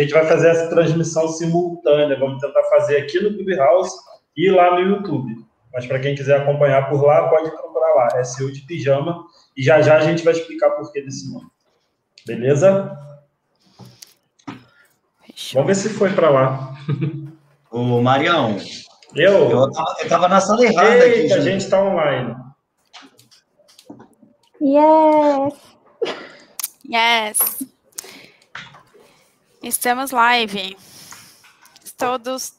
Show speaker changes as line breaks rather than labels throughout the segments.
A gente vai fazer essa transmissão simultânea. Vamos tentar fazer aqui no Clubhouse e lá no YouTube. Mas para quem quiser acompanhar por lá, pode procurar lá. SEO de pijama. E já já a gente vai explicar por que desse nome. Beleza? Vamos ver se foi para lá.
Ô, Marião.
Eu?
Eu tava, eu tava na sala errada
Eita,
aqui.
a gente está online.
Yes!
Yes! Estamos live. Todos.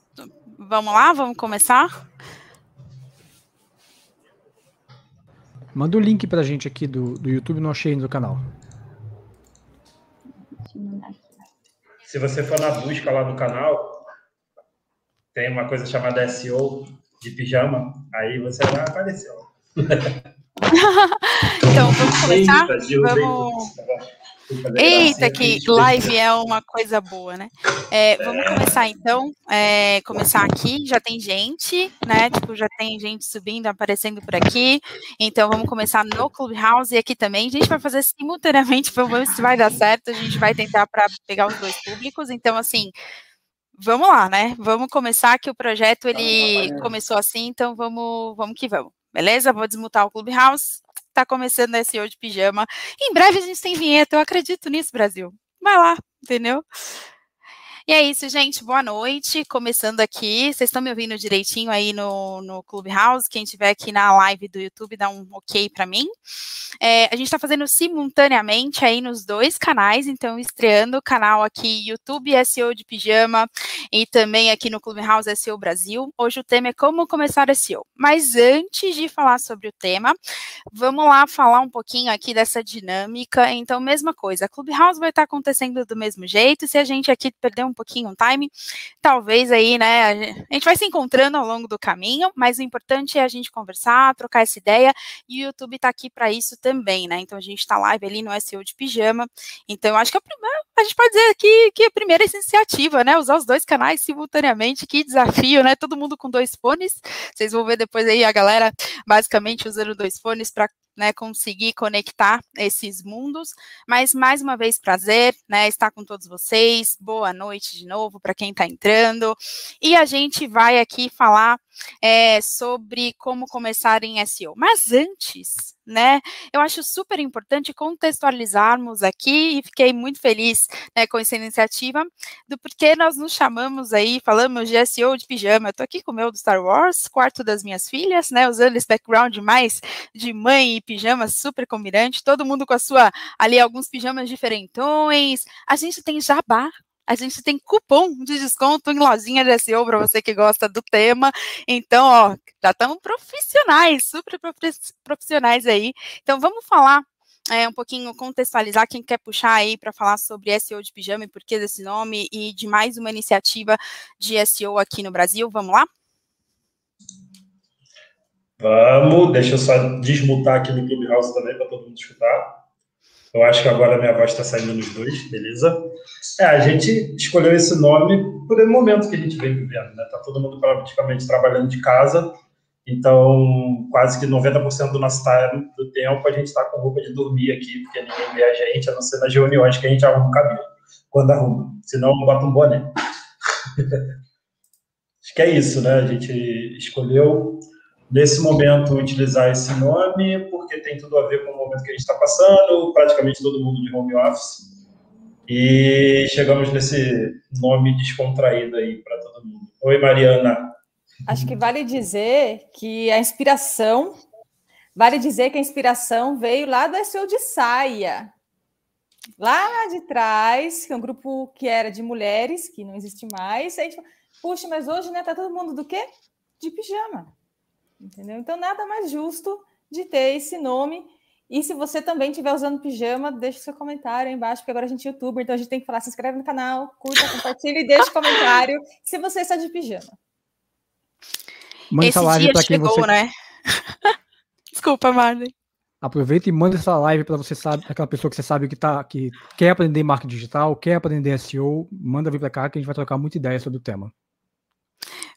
Vamos lá? Vamos começar?
Manda o link pra gente aqui do, do YouTube, não achei no canal.
Se você for na busca lá do canal, tem uma coisa chamada SEO de pijama, aí você vai aparecer.
Então, vamos começar?
Eita,
Vamos. Eita, que live é uma coisa boa, né? É, vamos começar então. É, começar aqui. Já tem gente, né? Tipo, já tem gente subindo, aparecendo por aqui. Então vamos começar no Clubhouse e aqui também. A gente vai fazer simultaneamente, vamos ver se vai dar certo. A gente vai tentar para pegar os dois públicos. Então, assim, vamos lá, né? Vamos começar que o projeto ele começou assim, então vamos, vamos que vamos. Beleza? Vou desmutar o Clubhouse. Tá começando esse SEO de pijama. Em breve a gente tem vinheta, eu acredito nisso, Brasil. Vai lá, entendeu? E é isso, gente. Boa noite. Começando aqui. Vocês estão me ouvindo direitinho aí no, no Clubhouse? Quem estiver aqui na live do YouTube, dá um ok para mim. É, a gente está fazendo simultaneamente aí nos dois canais, então estreando o canal aqui YouTube SEO de Pijama e também aqui no Clubhouse SEO Brasil. Hoje o tema é como começar SEO. Mas antes de falar sobre o tema, vamos lá falar um pouquinho aqui dessa dinâmica. Então, mesma coisa, a Clubhouse vai estar acontecendo do mesmo jeito. Se a gente aqui perder um pouquinho o time, talvez aí, né, a gente vai se encontrando ao longo do caminho, mas o importante é a gente conversar, trocar essa ideia, e o YouTube está aqui para isso também, né? Então a gente está live ali no SEO de pijama. Então, acho que a, primeira, a gente pode dizer aqui que a primeira iniciativa, né? Usar os dois canais simultaneamente, que desafio, né? Todo mundo com dois fones. Vocês vão ver depois aí a galera basicamente usando dois fones para né, conseguir conectar esses mundos. Mas mais uma vez, prazer, né, estar com todos vocês. Boa noite de novo para quem está entrando. E a gente vai aqui falar é, sobre como começar em SEO. Mas antes, né, eu acho super importante contextualizarmos aqui e fiquei muito feliz né, com essa iniciativa do porquê nós nos chamamos aí, falamos de SEO de pijama. Eu tô aqui com o meu do Star Wars, quarto das minhas filhas, né, usando esse background mais de mãe e pijama super combinante, todo mundo com a sua, ali, alguns pijamas diferentões. A gente tem jabá a gente tem cupom de desconto em lojinha de SEO para você que gosta do tema. Então, ó, já estamos profissionais, super profissionais aí. Então, vamos falar é, um pouquinho, contextualizar quem quer puxar aí para falar sobre SEO de pijama e por que desse nome e de mais uma iniciativa de SEO aqui no Brasil. Vamos lá?
Vamos, deixa eu só desmutar aqui no Clubhouse também para todo mundo escutar. Eu acho que agora minha voz está saindo nos dois, beleza? É, a gente escolheu esse nome por um momento que a gente vem vivendo, né? Tá todo mundo praticamente trabalhando de casa, então quase que 90% do nosso time, do tempo a gente está com roupa de dormir aqui, porque ninguém vê a gente, a não ser nas reuniões que a gente arruma o cabelo, quando arruma. Senão bota um boné. Acho que é isso, né? A gente escolheu nesse momento utilizar esse nome porque tem tudo a ver com o momento que a gente está passando, praticamente todo mundo de home office. E chegamos nesse nome descontraído aí para todo mundo. Oi, Mariana.
Acho que vale dizer que a inspiração, vale dizer que a inspiração veio lá do SEO de saia. Lá de trás, que é um grupo que era de mulheres, que não existe mais. A gente puxa, mas hoje, né, tá todo mundo do quê? De pijama. Entendeu? Então, nada mais justo de ter esse nome. E se você também estiver usando pijama, deixe seu comentário aí embaixo, porque agora a gente é youtuber, então a gente tem que falar, se inscreve no canal, curta, compartilha e deixe comentário se você está de pijama.
Manda
Esse
essa live
dia chegou,
você.
né? Desculpa, Marley.
Aproveita e manda essa live para você sabe, aquela pessoa que você sabe que tá que quer aprender marketing digital, quer aprender SEO, manda vir para cá que a gente vai trocar muita ideia sobre o tema.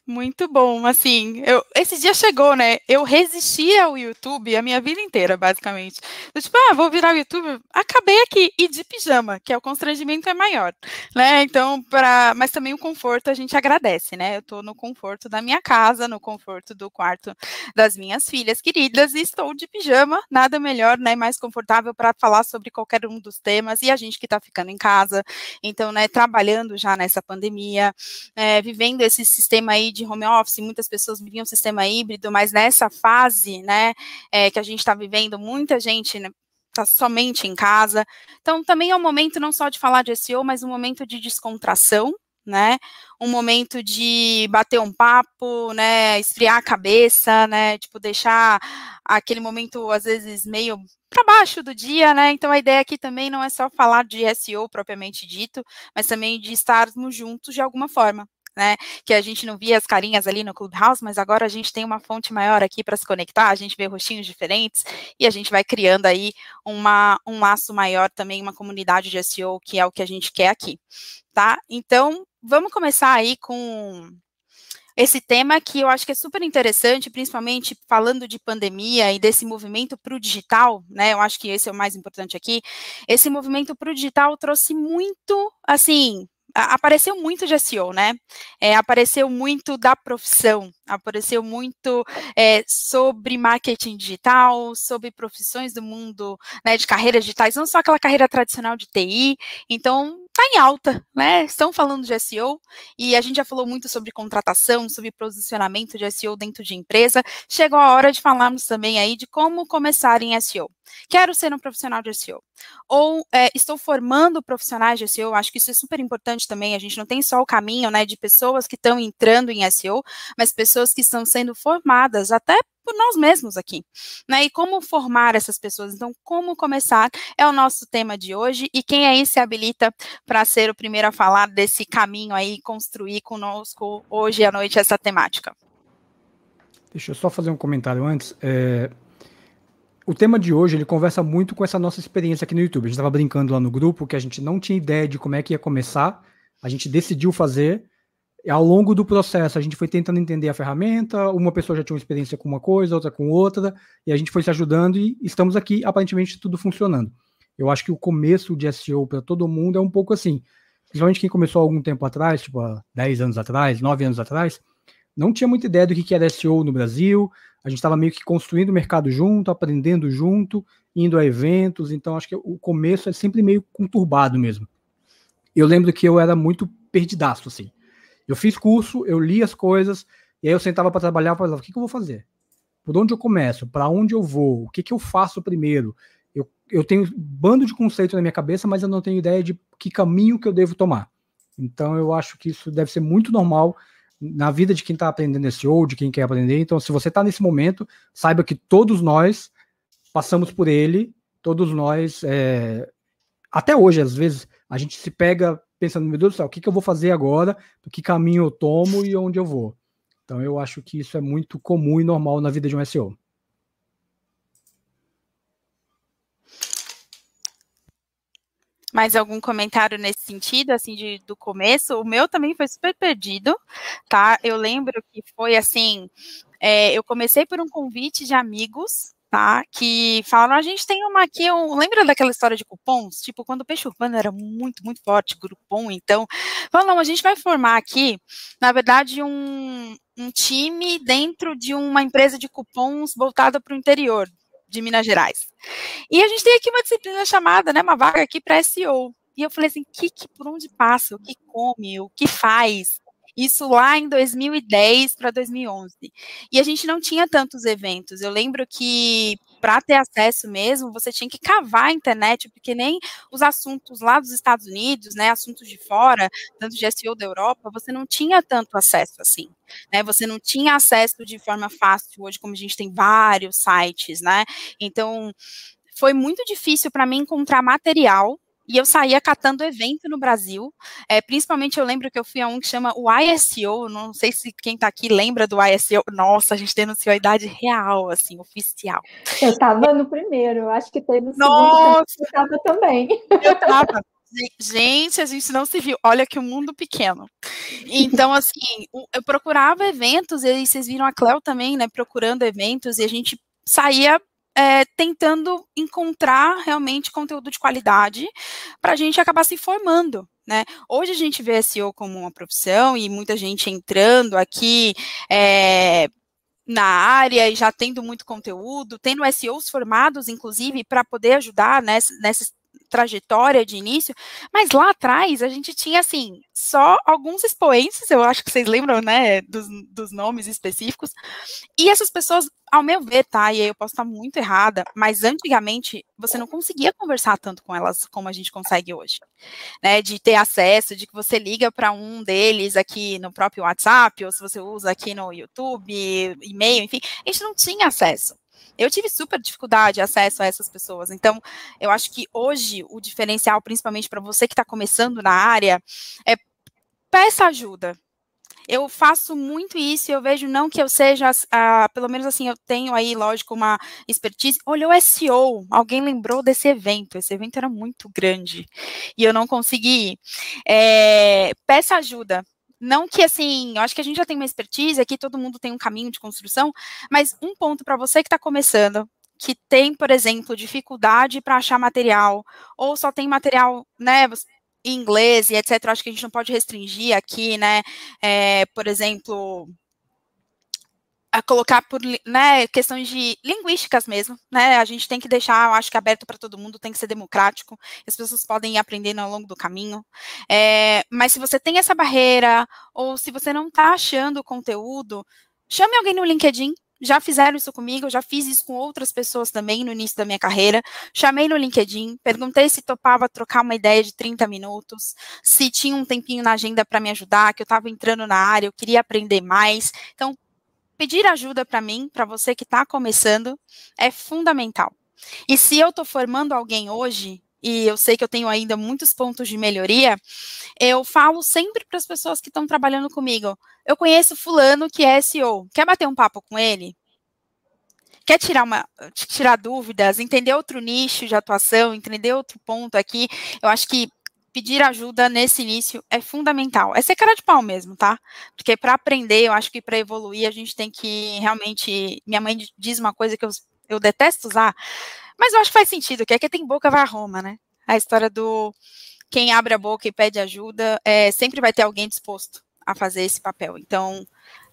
Muito bom, assim, eu, esse dia chegou, né? Eu resisti ao YouTube a minha vida inteira, basicamente. Eu, tipo, ah, vou virar o YouTube, acabei aqui e de pijama, que é o constrangimento é maior, né? Então, para, mas também o conforto a gente agradece, né? Eu tô no conforto da minha casa, no conforto do quarto das minhas filhas queridas e estou de pijama, nada melhor, né? Mais confortável para falar sobre qualquer um dos temas e a gente que está ficando em casa, então, né? Trabalhando já nessa pandemia, é, vivendo esse sistema aí de home office, muitas pessoas viviam um sistema híbrido, mas nessa fase, né, é, que a gente está vivendo, muita gente né, está somente em casa. Então, também é um momento não só de falar de SEO, mas um momento de descontração, né? Um momento de bater um papo, né? Esfriar a cabeça, né? Tipo, deixar aquele momento, às vezes, meio para baixo do dia, né? Então a ideia aqui também não é só falar de SEO propriamente dito, mas também de estarmos juntos de alguma forma, né? Que a gente não via as carinhas ali no Clubhouse, mas agora a gente tem uma fonte maior aqui para se conectar, a gente vê rostinhos diferentes e a gente vai criando aí uma, um laço maior também, uma comunidade de SEO, que é o que a gente quer aqui, tá? Então, vamos começar aí com esse tema que eu acho que é super interessante, principalmente falando de pandemia e desse movimento para o digital, né? Eu acho que esse é o mais importante aqui. Esse movimento para o digital trouxe muito, assim, apareceu muito de SEO, né? É, apareceu muito da profissão, apareceu muito é, sobre marketing digital, sobre profissões do mundo né, de carreiras digitais, não só aquela carreira tradicional de TI. Então, está em alta, né? Estão falando de SEO e a gente já falou muito sobre contratação, sobre posicionamento de SEO dentro de empresa. Chegou a hora de falarmos também aí de como começar em SEO. Quero ser um profissional de SEO. Ou é, estou formando profissionais de SEO, acho que isso é super importante também. A gente não tem só o caminho né, de pessoas que estão entrando em SEO, mas pessoas que estão sendo formadas até por nós mesmos aqui, né? E como formar essas pessoas? Então, como começar é o nosso tema de hoje. E quem aí se habilita para ser o primeiro a falar desse caminho aí, construir conosco hoje à noite essa temática?
Deixa eu só fazer um comentário antes. É, o tema de hoje ele conversa muito com essa nossa experiência aqui no YouTube. A gente estava brincando lá no grupo que a gente não tinha ideia de como é que ia começar. A gente decidiu fazer. E ao longo do processo, a gente foi tentando entender a ferramenta. Uma pessoa já tinha uma experiência com uma coisa, outra com outra, e a gente foi se ajudando e estamos aqui, aparentemente, tudo funcionando. Eu acho que o começo de SEO para todo mundo é um pouco assim. Principalmente quem começou algum tempo atrás, tipo há 10 anos atrás, 9 anos atrás, não tinha muita ideia do que era SEO no Brasil, a gente estava meio que construindo o mercado junto, aprendendo junto, indo a eventos, então acho que o começo é sempre meio conturbado mesmo. Eu lembro que eu era muito perdidaço, assim. Eu fiz curso, eu li as coisas, e aí eu sentava para trabalhar e falava, o que, que eu vou fazer? Por onde eu começo? Para onde eu vou? O que, que eu faço primeiro? Eu, eu tenho um bando de conceitos na minha cabeça, mas eu não tenho ideia de que caminho que eu devo tomar. Então eu acho que isso deve ser muito normal na vida de quem está aprendendo esse ou de quem quer aprender. Então, se você está nesse momento, saiba que todos nós passamos por ele, todos nós, é, até hoje, às vezes, a gente se pega pensando, meu Deus do céu, o que, que eu vou fazer agora, que caminho eu tomo e onde eu vou. Então, eu acho que isso é muito comum e normal na vida de um SEO.
Mais algum comentário nesse sentido, assim, de, do começo? O meu também foi super perdido, tá? Eu lembro que foi assim, é, eu comecei por um convite de amigos, tá? Que falaram, a gente tem uma aqui, um, lembra daquela história de cupons? Tipo, quando o peixe urbano era muito, muito forte, grupom, então, falaram, não, a gente vai formar aqui, na verdade, um, um time dentro de uma empresa de cupons voltada para o interior, de Minas Gerais. E a gente tem aqui uma disciplina chamada, né, uma vaga aqui para SEO. E eu falei assim, que, que por onde passa, o que come, o que faz? Isso lá em 2010 para 2011. E a gente não tinha tantos eventos. Eu lembro que para ter acesso mesmo, você tinha que cavar a internet, porque nem os assuntos lá dos Estados Unidos, né, assuntos de fora, tanto de SEO da Europa, você não tinha tanto acesso assim. Né, você não tinha acesso de forma fácil hoje, como a gente tem vários sites, né? Então, foi muito difícil para mim encontrar material e eu saía catando evento no Brasil. É, principalmente eu lembro que eu fui a um que chama o ISO. Não sei se quem está aqui lembra do ISO. Nossa, a gente denunciou a idade real, assim, oficial.
Eu estava no primeiro, acho que teve no
Nossa.
segundo. Eu estava também.
Eu estava. Gente, a gente não se viu. Olha que o mundo pequeno. Então, assim, eu procurava eventos, e vocês viram a Cléo também, né, procurando eventos, e a gente saía é, tentando encontrar realmente conteúdo de qualidade para a gente acabar se formando. Né? Hoje a gente vê SEO como uma profissão e muita gente entrando aqui é, na área e já tendo muito conteúdo, tendo SEOs formados, inclusive, para poder ajudar nessa, nessa trajetória de início, mas lá atrás a gente tinha, assim, só alguns expoentes, eu acho que vocês lembram, né, dos, dos nomes específicos, e essas pessoas, ao meu ver, tá, e aí eu posso estar muito errada, mas antigamente você não conseguia conversar tanto com elas como a gente consegue hoje, né, de ter acesso, de que você liga para um deles aqui no próprio WhatsApp, ou se você usa aqui no YouTube, e-mail, enfim, a gente não tinha acesso. Eu tive super dificuldade de acesso a essas pessoas. Então, eu acho que hoje o diferencial, principalmente para você que está começando na área, é peça ajuda. Eu faço muito isso e eu vejo não que eu seja, uh, pelo menos assim, eu tenho aí, lógico, uma expertise. Olha o SEO, alguém lembrou desse evento, esse evento era muito grande e eu não consegui. É, peça ajuda, não que assim, eu acho que a gente já tem uma expertise, aqui todo mundo tem um caminho de construção, mas um ponto para você que está começando, que tem, por exemplo, dificuldade para achar material, ou só tem material, né, em inglês e etc. Acho que a gente não pode restringir aqui, né, é, por exemplo, a colocar por né, questões de linguísticas mesmo, né? A gente tem que deixar, eu acho que aberto para todo mundo, tem que ser democrático, as pessoas podem ir aprendendo ao longo do caminho. É, mas se você tem essa barreira, ou se você não está achando o conteúdo, chame alguém no LinkedIn. Já fizeram isso comigo, já fiz isso com outras pessoas também no início da minha carreira. Chamei no LinkedIn, perguntei se topava trocar uma ideia de 30 minutos, se tinha um tempinho na agenda para me ajudar, que eu estava entrando na área, eu queria aprender mais. Então, pedir ajuda para mim, para você que está começando, é fundamental. E se eu estou formando alguém hoje, e eu sei que eu tenho ainda muitos pontos de melhoria, eu falo sempre para as pessoas que estão trabalhando comigo: eu conheço fulano que é SEO, quer bater um papo com ele? Quer tirar, uma, tirar dúvidas, entender outro nicho de atuação, entender outro ponto aqui? Eu acho que pedir ajuda nesse início é fundamental. É ser cara de pau mesmo, tá? Porque para aprender, eu acho que para evoluir, a gente tem que realmente. Minha mãe diz uma coisa que eu, eu detesto usar, mas eu acho que faz sentido, que é que tem boca vai a Roma, né? A história do quem abre a boca e pede ajuda, é, sempre vai ter alguém disposto a fazer esse papel. Então,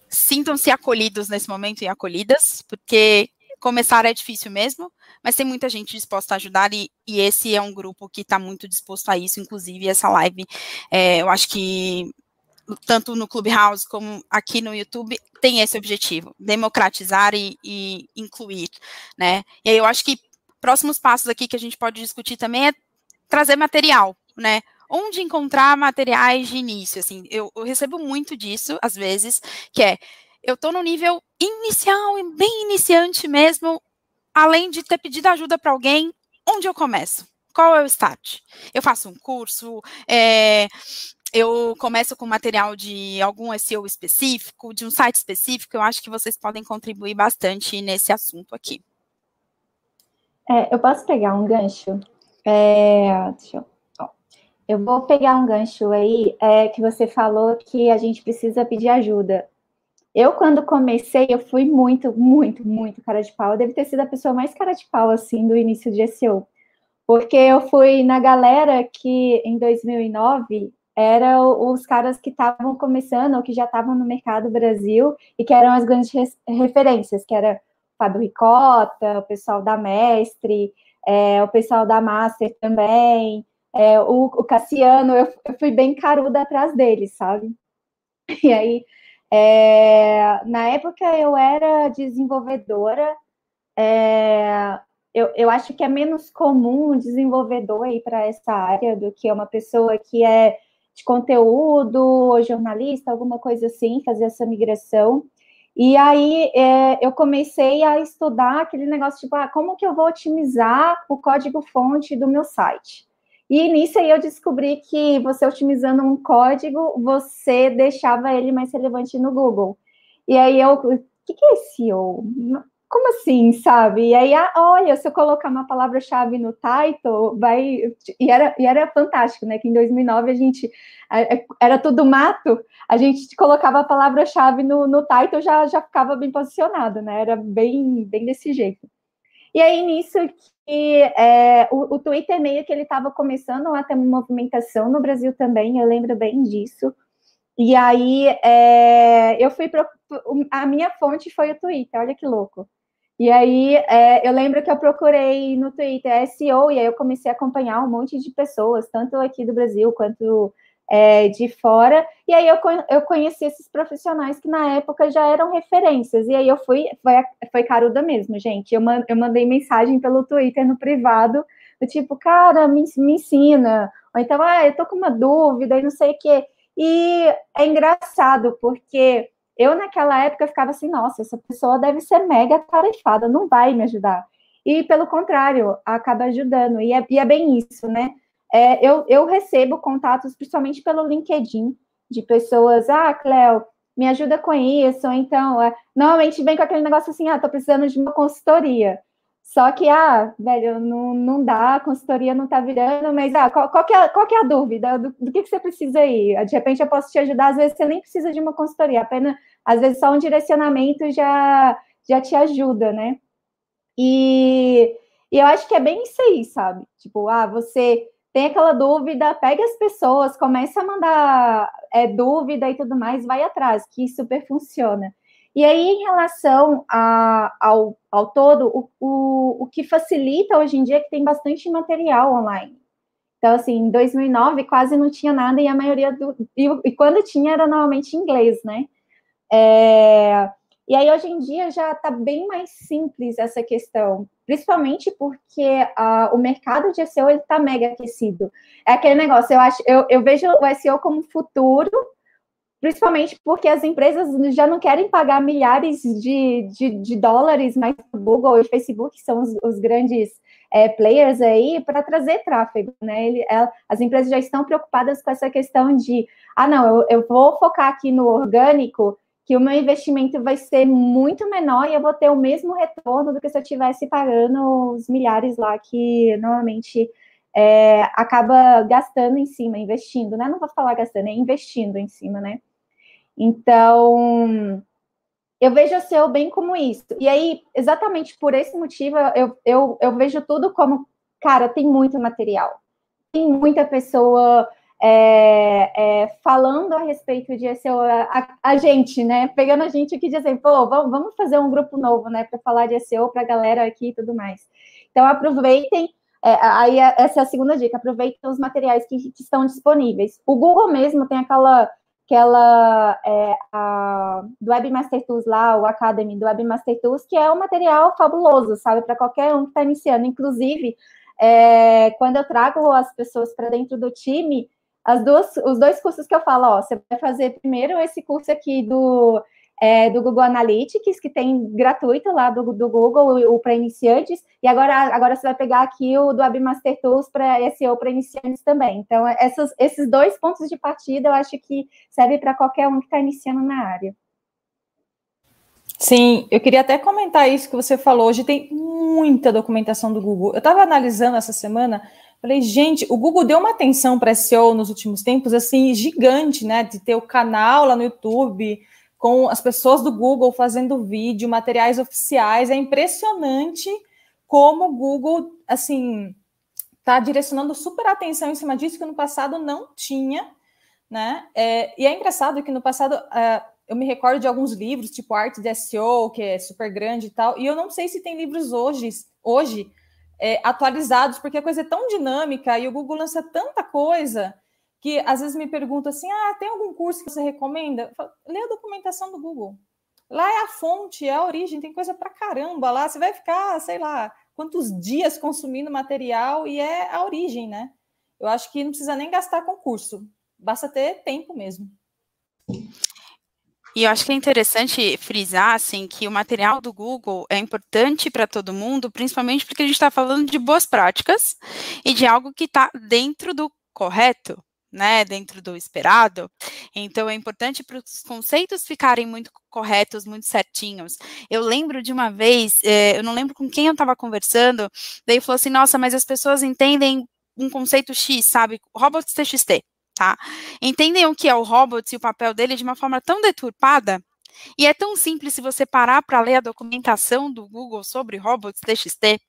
sintam-se acolhidos nesse momento e acolhidas, porque começar é difícil mesmo, mas tem muita gente disposta a ajudar e, e esse é um grupo que está muito disposto a isso, inclusive essa live, é, eu acho que tanto no Clubhouse como aqui no YouTube tem esse objetivo, democratizar e, e incluir, né? E aí eu acho que próximos passos aqui que a gente pode discutir também é trazer material, né? Onde encontrar materiais de início, assim, eu, eu recebo muito disso, às vezes, que é, eu estou no nível inicial, bem iniciante mesmo, além de ter pedido ajuda para alguém, onde eu começo? Qual é o start? Eu faço um curso, é, eu começo com material de algum SEO específico, de um site específico, eu acho que vocês podem contribuir bastante nesse assunto aqui.
É, eu posso pegar um gancho? É, deixa eu, eu vou pegar um gancho aí é, que você falou que a gente precisa pedir ajuda. Eu, quando comecei, eu fui muito, muito, muito cara de pau. Eu devo ter sido a pessoa mais cara de pau, assim, do início de SEO. Porque eu fui na galera que, em 2009, eram os caras que estavam começando ou que já estavam no mercado Brasil e que eram as grandes referências, que era o Fábio Ricota, o pessoal da Mestre, é, o pessoal da Master também, é, o, o, Cassiano, eu, eu fui bem caruda atrás deles, sabe? E aí é, na época eu era desenvolvedora. É, eu, eu acho que é menos comum um desenvolvedor ir para essa área do que uma pessoa que é de conteúdo jornalista, alguma coisa assim, fazer essa migração. E aí é, eu comecei a estudar aquele negócio tipo, ah, como que eu vou otimizar o código-fonte do meu site? E nisso aí eu descobri que você otimizando um código, você deixava ele mais relevante no Google. E aí eu, o que, que é SEO? como assim, sabe? E aí, ah, olha, se eu colocar uma palavra-chave no title, vai. E era, e era fantástico, né? Que em 2009 a gente. Era tudo mato, a gente colocava a palavra-chave no, no title já já ficava bem posicionado, né? Era bem, bem desse jeito. E aí, nisso que é, o, o Twitter meio que ele estava começando a ter uma movimentação no Brasil também, eu lembro bem disso. E aí é, eu fui pro, a minha fonte foi o Twitter, olha que louco. E aí, é, eu lembro que eu procurei no Twitter SEO, e aí eu comecei a acompanhar um monte de pessoas, tanto aqui do Brasil quanto é, de fora. E aí eu, eu conheci esses profissionais que na época já eram referências. E aí eu fui, foi, foi caruda mesmo, gente. Eu, man, eu mandei mensagem pelo Twitter no privado, do tipo, cara, me, me ensina. Ou então, ah, eu tô com uma dúvida e não sei o quê. E é engraçado, porque eu, naquela época, ficava assim, nossa, essa pessoa deve ser mega tarefada, não vai me ajudar. E, pelo contrário, acaba ajudando. E é, e é bem isso, né? É, eu, eu recebo contatos, principalmente pelo LinkedIn, de pessoas, ah, Cleo, me ajuda com isso, ou então, é, normalmente vem com aquele negócio assim, ah, tô precisando de uma consultoria. Só que, ah, velho, não, não dá, a consultoria não tá virando, mas, ah, qual, qual, que, é, qual que é a dúvida? Do, do que, que você precisa aí? De repente eu posso te ajudar, às vezes você nem precisa de uma consultoria, apenas, às vezes só um direcionamento já, já te ajuda, né? E, e eu acho que é bem isso aí, sabe? Tipo, ah, você tem aquela dúvida, pega as pessoas, começa a mandar é, dúvida e tudo mais, vai atrás, que super funciona. E aí, em relação a, ao, ao todo, o, o, o que facilita hoje em dia é que tem bastante material online. Então, assim, em 2009 quase não tinha nada e a maioria do. E, e quando tinha era normalmente inglês, né? É, e aí, hoje em dia, já está bem mais simples essa questão, principalmente porque uh, o mercado de SEO está mega aquecido. É aquele negócio, eu acho, eu, eu vejo o SEO como futuro, principalmente porque as empresas já não querem pagar milhares de, de, de dólares mais o Google e Facebook, são os, os grandes é, players aí, para trazer tráfego, né? Ele, é, as empresas já estão preocupadas com essa questão de, ah, não, eu, eu vou focar aqui no orgânico, que o meu investimento vai ser muito menor e eu vou ter o mesmo retorno do que se eu estivesse pagando os milhares lá que normalmente é, acaba gastando em cima, investindo, né? Não vou falar gastando, é investindo em cima, né? Então, eu vejo o SEO bem como isso. E aí, exatamente por esse motivo, eu, eu, eu vejo tudo como, cara, tem muito material. Tem muita pessoa é, é, falando a respeito de SEO, a, a, gente, né? Pegando a gente aqui dizendo, pô, vamos, vamos fazer um grupo novo, né? Para falar de SEO para a galera aqui e tudo mais. Então, aproveitem. É, aí, essa é a segunda dica: aproveitem os materiais que, que estão disponíveis. O Google mesmo tem aquela aquela é, a, do Webmaster Tools lá, o Academy do Webmaster Tools, que é um material fabuloso, sabe, para qualquer um que está iniciando. Inclusive, é, quando eu trago as pessoas para dentro do time, as duas, os dois cursos que eu falo, ó, você vai fazer primeiro esse curso aqui do é, do Google Analytics, que tem gratuito lá do, do Google, o, para iniciantes, e agora, agora você vai pegar aqui o do Webmaster Tools para SEO para iniciantes também. Então, essas, esses dois pontos de partida eu acho que serve para qualquer um que está iniciando na área.
Sim, eu queria até comentar isso que você falou. Hoje tem muita documentação do Google. Eu estava analisando essa semana, falei, gente, o Google deu uma atenção para SEO nos últimos tempos, assim, gigante, né? De ter o canal lá no YouTube, com as pessoas do Google fazendo vídeo, materiais oficiais. É impressionante como o Google, assim, está direcionando super atenção em cima disso que no passado não tinha, né? É, e é engraçado que no passado é, eu me recordo de alguns livros, tipo Arte de SEO, que é super grande e tal, e eu não sei se tem livros hoje, hoje é, atualizados, porque a coisa é tão dinâmica e o Google lança tanta coisa que às vezes me perguntam assim: ah, tem algum curso que você recomenda? Lê a documentação do Google. Lá é a fonte, é a origem, tem coisa pra caramba lá. Você vai ficar, sei lá, quantos dias consumindo material e é a origem, né? Eu acho que não precisa nem gastar com curso, basta ter tempo mesmo.
E eu acho que é interessante frisar assim que o material do Google é importante para todo mundo, principalmente porque a gente está falando de boas práticas e de algo que está dentro do correto, né, dentro do esperado. Então é importante para os conceitos ficarem muito corretos, muito certinhos. Eu lembro de uma vez, eh, eu não lembro com quem eu estava conversando, daí falou assim: nossa, mas as pessoas entendem um conceito X, sabe? Robots TXT, tá? Entendem o que é o robot e o papel dele de uma forma tão deturpada. E é tão simples se você parar para ler a documentação do Google sobre robots TXT,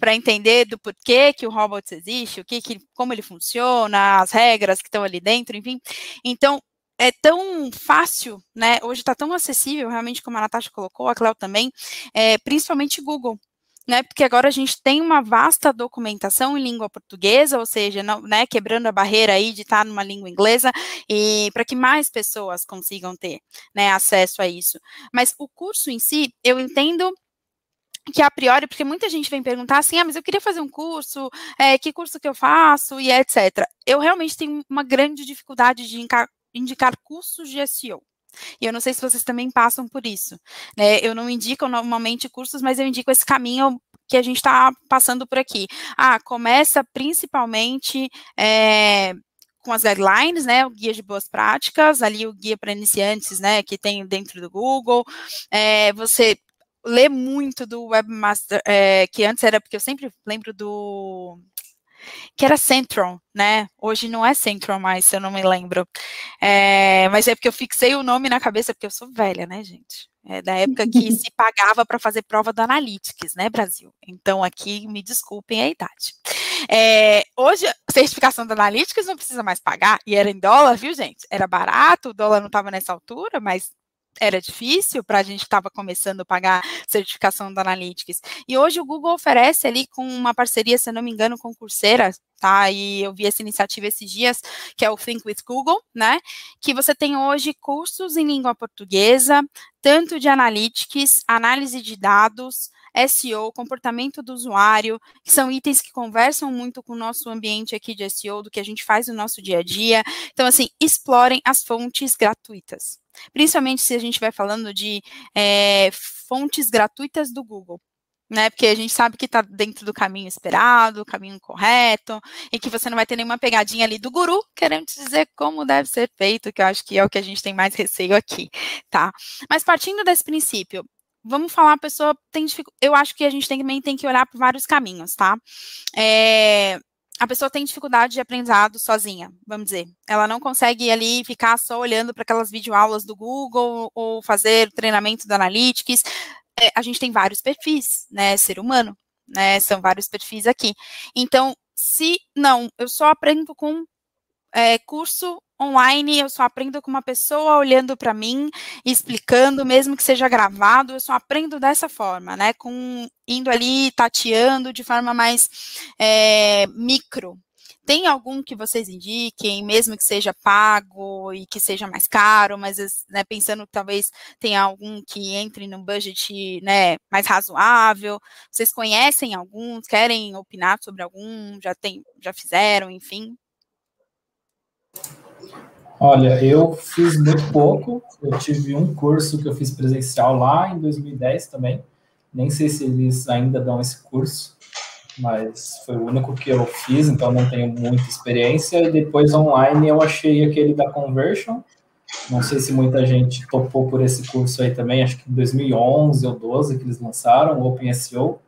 para entender do porquê que o robot existe, o que, que, como ele funciona, as regras que estão ali dentro, enfim. Então, é tão fácil, né? Hoje está tão acessível, realmente, como a Natasha colocou, a Cléo também, é, principalmente Google. Né, porque agora a gente tem uma vasta documentação em língua portuguesa, ou seja, não, né, quebrando a barreira aí de estar numa língua inglesa, e para que mais pessoas consigam ter né, acesso a isso. Mas o curso em si, eu entendo que a priori, porque muita gente vem perguntar assim, ah, mas eu queria fazer um curso, é, que curso que eu faço, e etc. Eu realmente tenho uma grande dificuldade de indicar, indicar cursos de SEO. E eu não sei se vocês também passam por isso. Né? Eu não indico normalmente cursos, mas eu indico esse caminho que a gente está passando por aqui. Ah, começa principalmente é, com as guidelines, né, o guia de boas práticas, ali o guia para iniciantes, né, que tem dentro do Google. É, você ler muito do Webmaster, é, que antes era, porque eu sempre lembro do. Que era Central, né? Hoje não é Central mais, se eu não me lembro. É, mas é porque eu fixei o nome na cabeça, porque eu sou velha, né, gente? É da época que se pagava para fazer prova do Analytics, né, Brasil? Então, aqui, me desculpem a idade. É, hoje, certificação da Analytics não precisa mais pagar, e era em dólar, viu, gente? Era barato, o dólar não estava nessa altura, mas era difícil para a gente estava começando a pagar certificação da Analytics. E hoje o Google oferece ali com uma parceria, se não me engano, com Coursera, tá? E eu vi essa iniciativa esses dias, que é o Think with Google, né? Que você tem hoje cursos em língua portuguesa, tanto de analytics, análise de dados, SEO, comportamento do usuário, que são itens que conversam muito com o nosso ambiente aqui de SEO, do que a gente faz no nosso dia a dia. Então, assim, explorem as fontes gratuitas. Principalmente se a gente vai falando de é, fontes gratuitas do Google né? Porque a gente sabe que está dentro do caminho esperado, o caminho correto, e que você não vai ter nenhuma pegadinha ali do guru querendo te dizer como deve ser feito, que eu acho que é o que a gente tem mais receio aqui, tá? Mas partindo desse princípio, vamos falar, a pessoa tem dificuldade. Eu acho que a gente também tem que olhar por vários caminhos, tá? É, a pessoa tem dificuldade de aprendizado sozinha, vamos dizer. Ela não consegue ali ficar só olhando para aquelas videoaulas do Google ou fazer treinamento da Analytics é, a gente tem vários perfis, né, ser humano, né, são vários perfis aqui. Então, se não, eu só aprendo com é, curso online, eu só aprendo com uma pessoa olhando para mim, explicando, mesmo que seja gravado, eu só aprendo dessa forma, né, com indo ali tateando de forma mais é, micro, tem algum que vocês indiquem, mesmo que seja pago e que seja mais caro, mas né, pensando que talvez tenha algum que entre num budget né, mais razoável? Vocês conhecem alguns? Querem opinar sobre algum? Já, tem, já fizeram, enfim?
Olha, eu fiz muito pouco. Eu tive um curso que eu fiz presencial lá em 2010 também. Nem sei se eles ainda dão esse curso mas foi o único que eu fiz, então não tenho muita experiência. E depois online eu achei aquele da Conversion. Não sei se muita gente topou por esse curso aí também, acho que em 2011 ou 12 que eles lançaram, o Open SEO.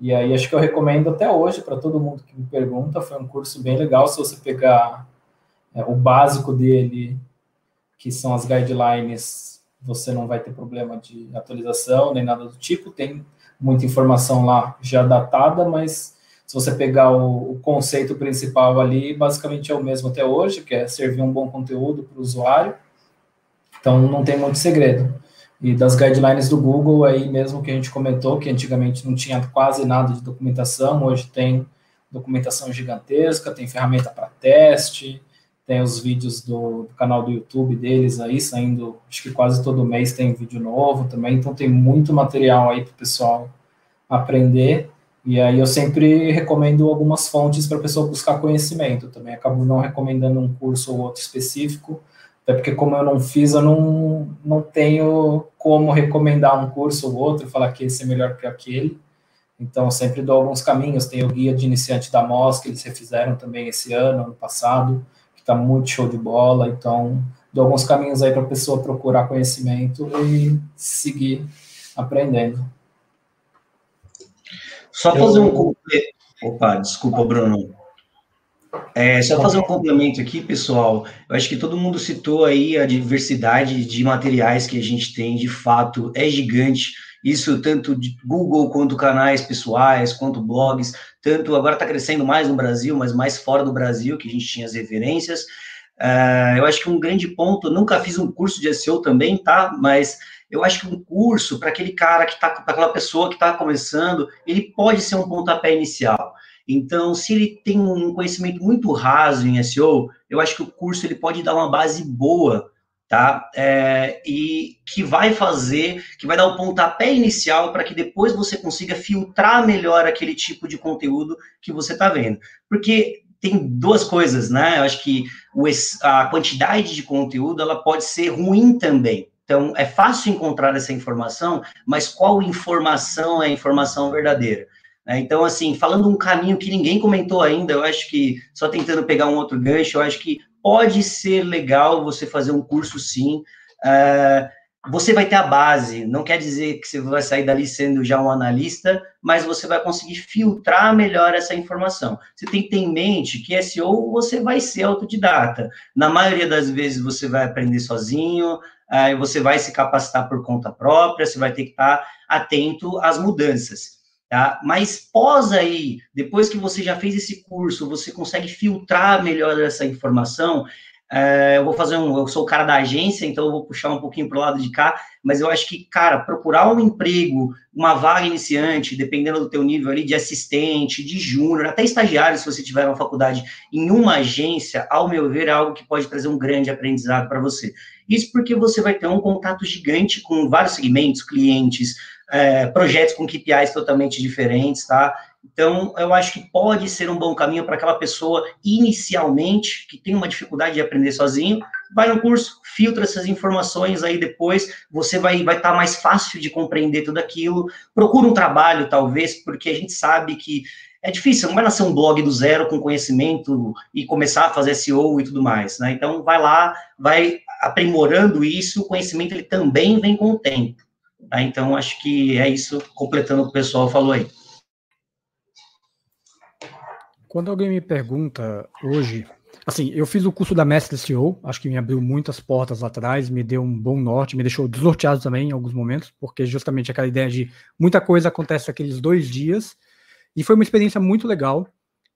E aí acho que eu recomendo até hoje para todo mundo que me pergunta, foi um curso bem legal se você pegar é, o básico dele, que são as guidelines, você não vai ter problema de atualização nem nada do tipo. Tem muita informação lá já datada, mas se você pegar o, o, conceito principal ali, basicamente é o mesmo até hoje, que é servir um bom conteúdo para o usuário. Então, não tem muito segredo. E das guidelines do Google, aí mesmo que a gente comentou, que antigamente não tinha quase nada de documentação, hoje tem documentação gigantesca, tem ferramenta para teste, tem os vídeos do, do, canal do YouTube deles aí, saindo, acho que quase todo mês tem vídeo novo também, então tem muito material aí para o pessoal aprender, e aí eu sempre recomendo algumas fontes para a pessoa buscar conhecimento também, acabo não recomendando um curso ou outro específico, até porque como eu não fiz, eu não, não tenho como recomendar um curso ou outro, falar que esse é melhor que aquele, então sempre dou alguns caminhos, tem o guia de iniciante da MOS, que eles refizeram também esse ano, ano passado, tá muito show de bola, então dou alguns caminhos aí para a pessoa procurar conhecimento e seguir aprendendo.
Só fazer um complemento. Opa, desculpa, Bruno. É, só fazer um complemento aqui, pessoal. Eu acho que todo mundo citou aí a diversidade de materiais que a gente tem, de fato, é gigante. Isso tanto de Google quanto canais pessoais, quanto blogs, tanto agora está crescendo mais no Brasil, mas mais fora do Brasil, que a gente tinha as referências. Uh, eu acho que um grande ponto, nunca fiz um curso de SEO também, tá? Mas eu acho que um curso para aquele cara que está, para aquela pessoa que está começando, ele pode ser um pontapé inicial. Então, se ele tem um conhecimento muito raso em SEO, eu acho que o curso ele pode dar uma base boa, tá? É, e que vai fazer, que vai dar o pontapé inicial para que depois você consiga filtrar melhor aquele tipo de conteúdo que você está vendo. Porque tem duas coisas, né? Eu acho que a quantidade de conteúdo ela pode ser ruim também. Então, é fácil encontrar essa informação, mas qual informação é informação verdadeira? Né? Então, assim, falando um caminho que ninguém comentou ainda, eu acho que, só tentando pegar um outro gancho, eu acho que pode ser legal você fazer um curso sim. Uh, você vai ter a base, não quer dizer que você vai sair dali sendo já um analista, mas você vai conseguir filtrar melhor essa informação. Você tem que ter em mente que SEO você vai ser autodidata. Na maioria das vezes você vai aprender sozinho, aí você vai se capacitar por conta própria, você vai ter que estar atento às mudanças. Tá? Mas pós aí, depois que você já fez esse curso, você consegue filtrar melhor essa informação. É, eu vou fazer um, eu sou o cara da agência, então eu vou puxar um pouquinho para o lado de cá, mas eu acho que, cara, procurar um emprego, uma vaga iniciante, dependendo do teu nível ali de assistente, de júnior, até estagiário, se você tiver uma faculdade, em uma agência, ao meu ver, é algo que pode trazer um grande aprendizado para você. Isso porque você vai ter um contato gigante com vários segmentos, clientes, é, projetos com KPIs totalmente diferentes, tá? Então, eu acho que pode ser um bom caminho para aquela pessoa, inicialmente, que tem uma dificuldade de aprender sozinho, vai no curso, filtra essas informações, aí depois você vai vai estar tá mais fácil de compreender tudo aquilo. Procura um trabalho, talvez, porque a gente sabe que é difícil, não vai nascer um blog do zero com conhecimento e começar a fazer SEO e tudo mais, né? Então, vai lá, vai aprimorando isso, o conhecimento ele também vem com o tempo. Tá? Então, acho que é isso, completando o que o pessoal falou aí.
Quando alguém me pergunta hoje, assim, eu fiz o curso da Mestre SEO, acho que me abriu muitas portas lá atrás, me deu um bom norte, me deixou desnorteado também em alguns momentos, porque justamente aquela ideia de muita coisa acontece naqueles dois dias, e foi uma experiência muito legal.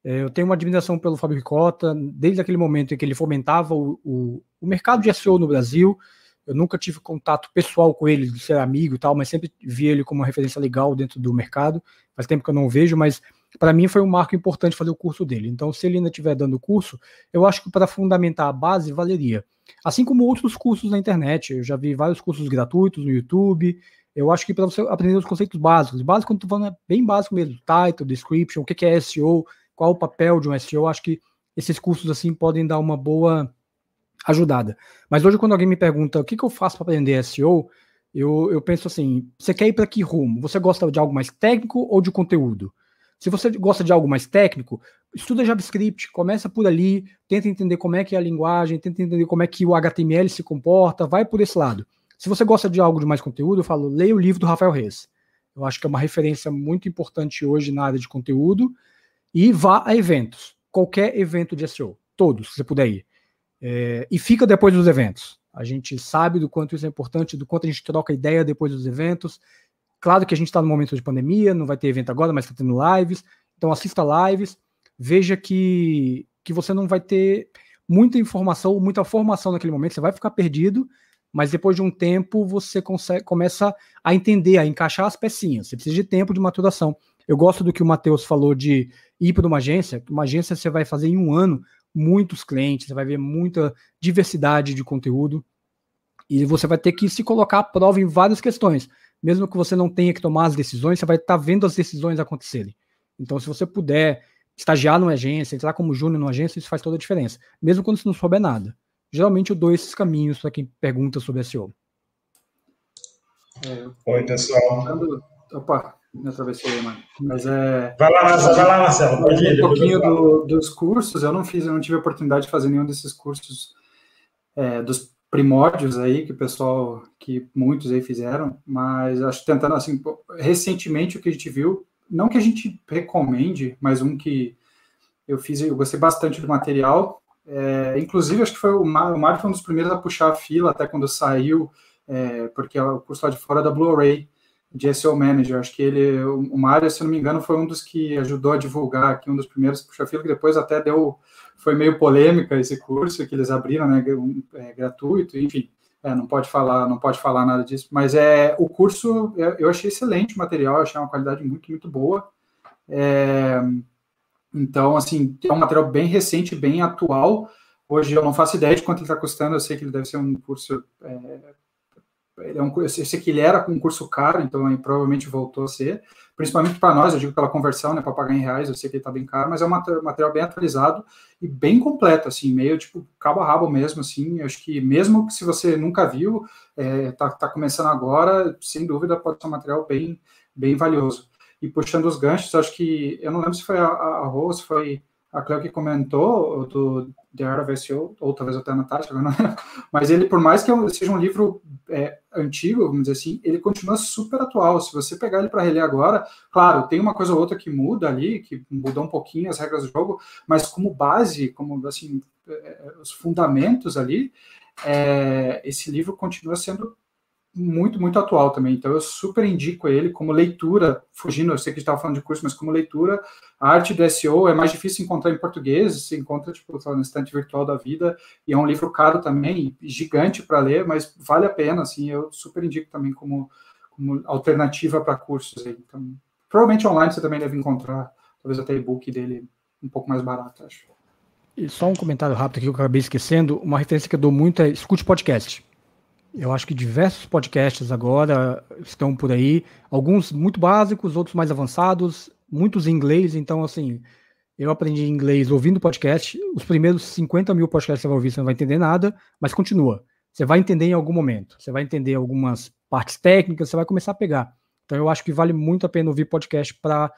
É, eu tenho uma admiração pelo Fábio Ricota, desde aquele momento em que ele fomentava o, o, o mercado de SEO no Brasil, eu nunca tive contato pessoal com ele, de ser amigo e tal, mas sempre vi ele como uma referência legal dentro do mercado. Faz tempo que eu não vejo, mas para mim foi um marco importante fazer o curso dele. Então, se ele ainda estiver dando curso, eu acho que para fundamentar a base valeria. Assim como outros cursos na internet, eu já vi vários cursos gratuitos no YouTube. Eu acho que para você aprender os conceitos básicos, básico quando estou falando é bem básico mesmo, title, description, o que é SEO, qual o papel de um SEO, acho que esses cursos assim podem dar uma boa ajudada. Mas hoje, quando alguém me pergunta o que, que eu faço para aprender SEO, eu, eu penso assim: você quer ir para que rumo? Você gosta de algo mais técnico ou de conteúdo? Se você gosta de algo mais técnico, estuda JavaScript, começa por ali, tenta entender como é que é a linguagem, tenta entender como é que o HTML se comporta, vai por esse lado. Se você gosta de algo de mais conteúdo, eu falo, leia o livro do Rafael Reis. Eu acho que é uma referência muito importante hoje na área de conteúdo. E vá a eventos. Qualquer evento de SEO. Todos, se você puder ir. É, e fica depois dos eventos. A gente sabe do quanto isso é importante, do quanto a gente troca ideia depois dos eventos. Claro que a gente está no momento de pandemia, não vai ter evento agora, mas está tendo lives. Então assista lives, veja que, que você não vai ter muita informação, muita formação naquele momento, você vai ficar perdido, mas depois de um tempo você consegue, começa a entender, a encaixar as pecinhas. Você precisa de tempo de maturação. Eu gosto do que o Matheus falou de ir para uma agência. Uma agência você vai fazer em um ano muitos clientes, você vai ver muita diversidade de conteúdo e você vai ter que se colocar à prova em várias questões. Mesmo que você não tenha que tomar as decisões, você vai estar vendo as decisões acontecerem. Então, se você puder estagiar numa agência, entrar como júnior numa agência, isso faz toda a diferença. Mesmo quando você não souber nada. Geralmente eu dou esses caminhos para quem pergunta sobre SEO.
É, Oi, pessoal.
Opa,
me atravessei, mano. Mas é.
Vai lá, Marcelo, vai lá, Marcelo. Pode
ir, um pouquinho do, dos cursos, eu não fiz, eu não tive a oportunidade de fazer nenhum desses cursos é, dos primórdios aí que o pessoal, que muitos aí fizeram, mas acho tentando assim, recentemente o que a gente viu, não que a gente recomende, mas um que eu fiz, eu gostei bastante do material, é, inclusive acho que foi o Mário, o Mário foi um dos primeiros a puxar a fila até quando saiu, é, porque é o curso lá de fora da Blu-ray, de SEO Manager. Acho que ele, o Mário, se não me engano, foi um dos que ajudou a divulgar aqui, um dos primeiros puxa fila, que depois até deu, foi meio polêmica esse curso que eles abriram, né, é, gratuito, enfim. É, não pode falar, não pode falar nada disso, mas é o curso eu achei excelente o material, achei uma qualidade muito muito boa. É, então, assim, é um material bem recente, bem atual. Hoje eu não faço ideia de quanto ele está custando, eu sei que ele deve ser um curso é, ele é um, eu sei que ele era um curso caro, então ele provavelmente voltou a ser, principalmente para nós, eu digo pela conversão, né, para pagar em reais, eu sei que ele está bem caro, mas é um material bem atualizado e bem completo, assim, meio tipo cabo a rabo mesmo, assim, acho que mesmo que se você nunca viu, é, tá, tá começando agora, sem dúvida pode ser um material bem, bem valioso. E puxando os ganchos, acho que, eu não lembro se foi a, a Rose, foi a Cleo que comentou do The Art of SEO, ou talvez até a Natasha, mas ele, por mais que seja um livro é, antigo, vamos dizer assim, ele continua super atual. Se você pegar ele para reler agora, claro, tem uma coisa ou outra que muda ali, que mudou um pouquinho as regras do jogo, mas como base, como assim, é, é, os fundamentos ali, é, esse livro continua sendo muito, muito atual também. Então, eu super indico ele como leitura, fugindo, eu sei que estava falando de curso, mas como leitura, a arte do SEO é mais difícil encontrar em português, se encontra, tipo, na estante virtual da vida, e é um livro caro também, gigante para ler, mas vale a pena, assim, eu super indico também como, como alternativa para cursos. Aí. Então, provavelmente online você também deve encontrar, talvez até e-book dele um pouco mais barato, acho.
E só um comentário rápido aqui que eu acabei esquecendo, uma referência que eu dou muito é escute podcast. Eu acho que diversos podcasts agora estão por aí, alguns muito básicos, outros mais avançados, muitos em inglês. Então, assim, eu aprendi inglês ouvindo podcast. Os primeiros 50 mil podcasts que você vai ouvir, você não vai entender nada, mas continua. Você vai entender em algum momento. Você vai entender algumas partes técnicas, você vai começar a pegar. Então, eu acho que vale muito a pena ouvir podcast para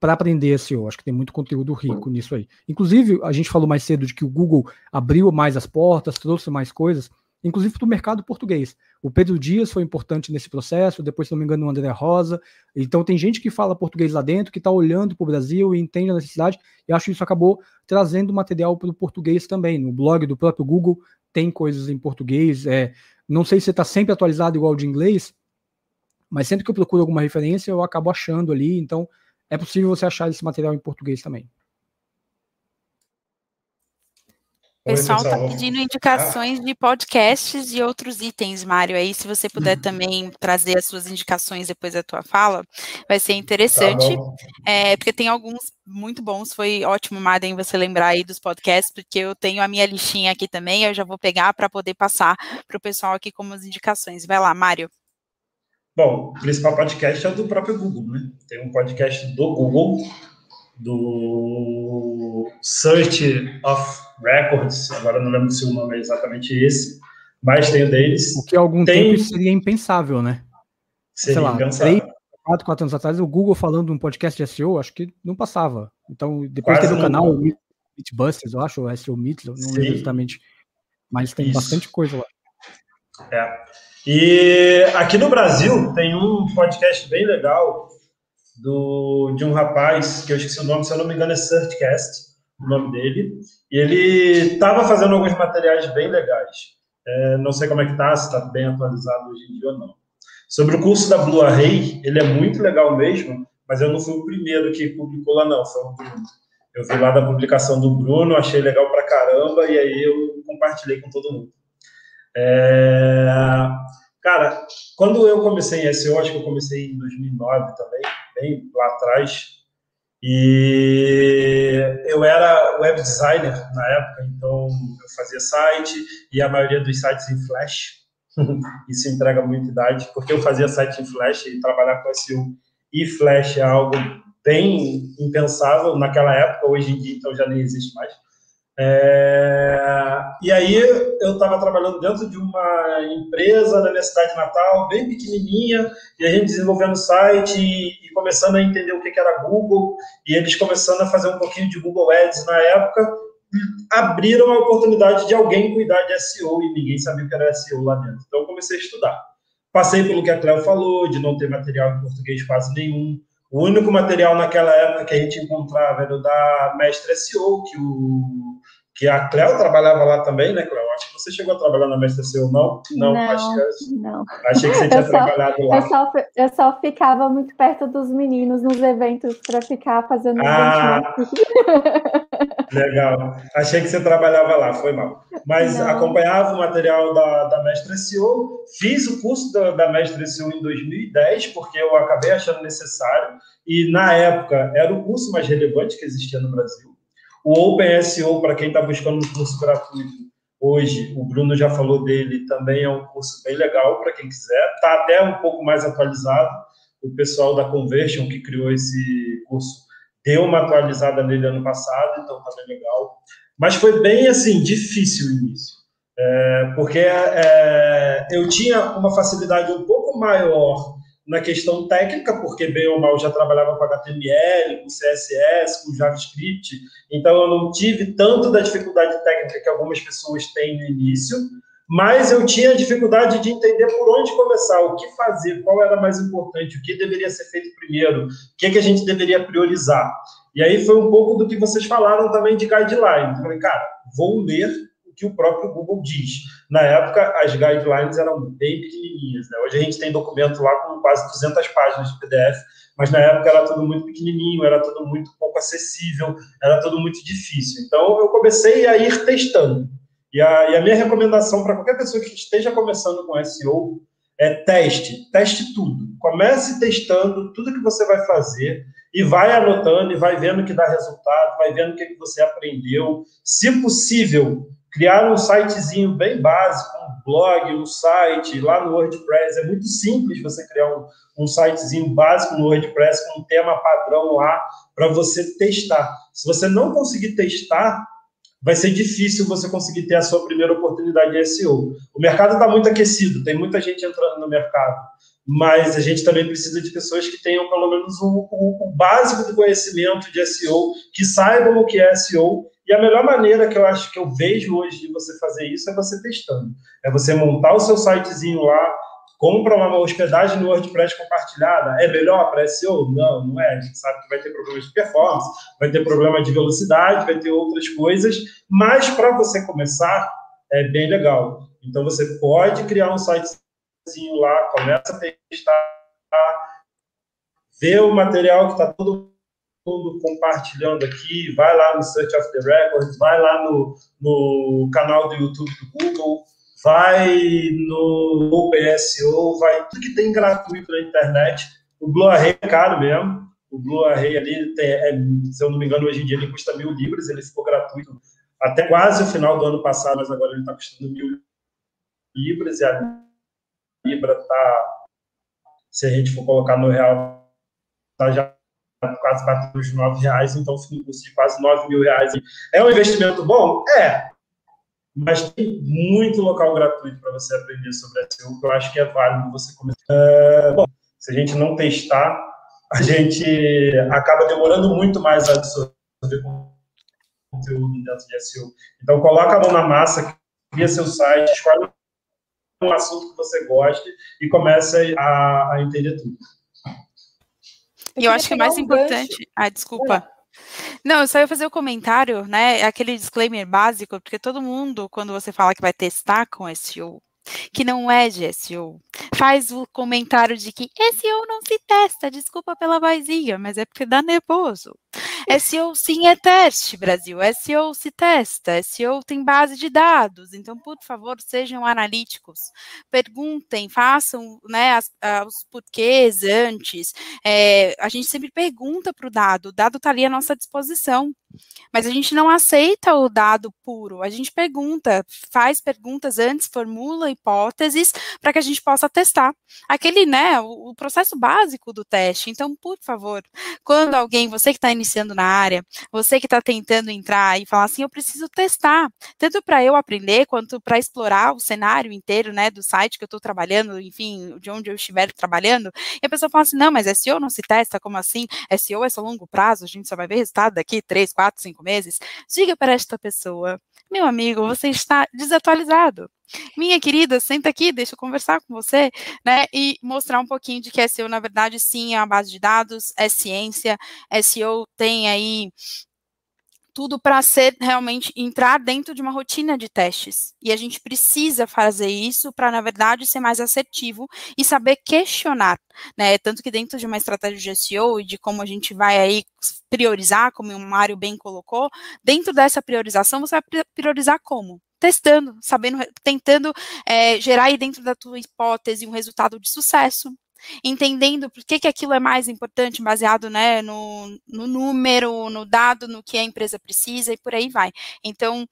para aprender SEO. Acho que tem muito conteúdo rico nisso aí. Inclusive, a gente falou mais cedo de que o Google abriu mais as portas, trouxe mais coisas inclusive para o mercado português. O Pedro Dias foi importante nesse processo, depois, se não me engano, o André Rosa. Então, tem gente que fala português lá dentro, que está olhando para o Brasil e entende a necessidade, e acho que isso acabou trazendo material para o português também. No blog do próprio Google tem coisas em português. É, não sei se está sempre atualizado igual de inglês, mas sempre que eu procuro alguma referência, eu acabo achando ali. Então, é possível você achar esse material em português também.
O pessoal está pedindo indicações de podcasts e outros itens, Mário. Aí, se você puder uhum. também trazer as suas indicações depois da tua fala, vai ser interessante. Tá é, porque tem alguns muito bons. Foi ótimo, Madem, você lembrar aí dos podcasts, porque eu tenho a minha listinha aqui também. Eu já vou pegar para poder passar para o pessoal aqui como as indicações. Vai lá, Mário.
Bom, o principal podcast é do próprio Google, né? Tem um podcast do Google do Search of Records, agora não lembro se o nome é exatamente esse, mas tem o deles.
O que há algum tem... tempo seria impensável, né?
Seria Sei lá, impensável.
Três, quatro, quatro anos atrás, o Google falando um podcast de SEO, acho que não passava. Então, depois Quase teve o canal o Mythbusters, eu acho, o SEO Myths, não Sim. lembro exatamente. Mas tem Isso. bastante coisa lá.
É. E aqui no Brasil tem um podcast bem legal do, de um rapaz, que eu esqueci o nome, se eu não me engano é Searchcast, o nome dele, e ele estava fazendo alguns materiais bem legais. É, não sei como é que está, se está bem atualizado hoje em dia ou não. Sobre o curso da Blue Array, ele é muito legal mesmo, mas eu não fui o primeiro que publicou lá não, foi o Bruno. Eu vi lá da publicação do Bruno, achei legal pra caramba, e aí eu compartilhei com todo mundo. É... Cara, quando eu comecei em SEO, acho que eu comecei em 2009 também, bem lá atrás, e eu era web designer na época, então eu fazia site e a maioria dos sites em Flash. Isso entrega muita idade, porque eu fazia site em Flash e trabalhar com SEO e Flash é algo bem impensável naquela época, hoje em dia então já nem existe mais. É, e aí eu estava trabalhando dentro de uma empresa na minha cidade natal, bem pequenininha, e a gente desenvolvendo site e, e, começando a entender o que, que era Google, e eles começando a fazer um pouquinho de Google Ads na época, abriram a oportunidade de alguém cuidar de SEO e ninguém sabia o que era SEO lá dentro. Então eu comecei a estudar. Passei pelo que a Cléo falou, de não ter material em português quase nenhum. O único material naquela época que a gente encontrava era o da Mestre SEO, que o que a Cléo trabalhava lá também, né, Cléo? Acho que você chegou a trabalhar na Mestre ou não?
Não, não, acho que,
não. Achei que você tinha
eu
trabalhado
só,
lá.
Eu só, eu só ficava muito perto dos meninos nos eventos para ficar fazendo
ah, Legal. Achei que você trabalhava lá, foi mal. Mas não. acompanhava o material da, da Mestre SEO, fiz o curso da, da Mestre SEO em 2010, porque eu acabei achando necessário, e na época era o curso mais relevante que existia no Brasil. O OpenSEO, para quem está buscando um curso gratuito hoje, o Bruno já falou dele, também é um curso bem legal para quem quiser. Está até um pouco mais atualizado. O pessoal da Conversion, que criou esse curso, deu uma atualizada nele ano passado, então está bem legal. Mas foi bem, assim, difícil o início. É, porque é, eu tinha uma facilidade um pouco maior na questão técnica, porque bem ou mal já trabalhava com HTML, com CSS, com JavaScript, então eu não tive tanto da dificuldade técnica que algumas pessoas têm no início, mas eu tinha dificuldade de entender por onde começar, o que fazer, qual era mais importante, o que deveria ser feito primeiro, o que, é que a gente deveria priorizar. E aí foi um pouco do que vocês falaram também de guidelines. Eu falei, cara, vou ler que o próprio Google diz. Na época, as guidelines eram bem pequenininhas. Né? Hoje a gente tem documento lá com quase 200 páginas de PDF, mas na época era tudo muito pequenininho, era tudo muito pouco acessível, era tudo muito difícil. Então, eu comecei a ir testando. E a, e a minha recomendação para qualquer pessoa que esteja começando com SEO é teste, teste tudo. Comece testando tudo que você vai fazer e vai anotando e vai vendo que dá resultado, vai vendo o que, que você aprendeu. Se possível, criar um sitezinho bem básico, um blog, um site, lá no WordPress. É muito simples você criar um, um sitezinho básico no WordPress com um tema padrão lá para você testar. Se você não conseguir testar, vai ser difícil você conseguir ter a sua primeira oportunidade de SEO. O mercado está muito aquecido, tem muita gente entrando no mercado, mas a gente também precisa de pessoas que tenham pelo menos o, o, o básico do conhecimento de SEO, que saibam o que é SEO e a melhor maneira que eu acho que eu vejo hoje de você fazer isso é você testando. É você montar o seu sitezinho lá, compra uma hospedagem no WordPress compartilhada. É melhor para SEO? Não, não é. A gente sabe que vai ter problemas de performance, vai ter problema de velocidade, vai ter outras coisas, mas para você começar, é bem legal. Então você pode criar um sitezinho lá, começa a testar, ver o material que está todo mundo compartilhando aqui, vai lá no Search of the Records, vai lá no, no canal do YouTube do Google, vai no OpenSEO, vai tudo que tem gratuito na internet. O Blue Array é caro mesmo. O Blue Array ali, tem, é, se eu não me engano, hoje em dia ele custa mil libras, ele ficou gratuito até quase o final do ano passado, mas agora ele está custando mil libras e a libra está, se a gente for colocar no real, está já quase bateu os nove reais, então fica um custo de quase nove mil reais. É um investimento bom? É. Mas tem muito local gratuito para você aprender sobre SEO, que eu acho que é válido você começar. É, bom, se a gente não testar, a gente acaba demorando muito mais a absorver conteúdo dentro de SEO. Então, coloca a mão na massa, cria seu site, escolhe um assunto que você goste e comece a, a entender tudo.
E eu acho que é mais um importante. Gancho. Ah, desculpa. Não, eu só ia fazer o um comentário, né? Aquele disclaimer básico, porque todo mundo, quando você fala que vai testar com SEO, que não é de SEO, faz o comentário de que SEO não se testa, desculpa pela vozinha, mas é porque dá nervoso. SEO sim é teste, Brasil. SEO se testa. SEO tem base de dados. Então, por favor, sejam analíticos. Perguntem, façam né, as, os porquês antes. É, a gente sempre pergunta para o dado. O dado está ali à nossa disposição. Mas a gente não aceita o dado puro. A gente pergunta, faz perguntas antes, formula hipóteses para que a gente possa testar. Aquele, né, o, o processo básico do teste. Então, por favor, quando alguém, você que está iniciando na área, você que está tentando entrar e falar assim, eu preciso testar, tanto para eu aprender quanto para explorar o cenário inteiro, né, do site que eu estou trabalhando, enfim, de onde eu estiver trabalhando, e a pessoa fala assim, não, mas SEO não se testa, como assim? SEO é só longo prazo, a gente só vai ver resultado daqui três, quatro, cinco meses. Diga para esta pessoa, meu amigo, você está desatualizado. Minha querida, senta aqui, deixa eu conversar com você, né? E mostrar um pouquinho de que SEO, na verdade, sim, é uma base de dados, é ciência, SEO tem aí tudo para ser realmente entrar dentro de uma rotina de testes. E a gente precisa fazer isso para, na verdade, ser mais assertivo e saber questionar, né? Tanto que dentro de uma estratégia de SEO e de como a gente vai aí priorizar, como o Mário bem colocou, dentro dessa priorização, você vai priorizar como? Testando, sabendo, tentando é, gerar aí dentro da tua hipótese um resultado de sucesso, entendendo por que, que aquilo é mais importante, baseado né, no, no número, no dado, no que a empresa precisa e por aí vai. Então,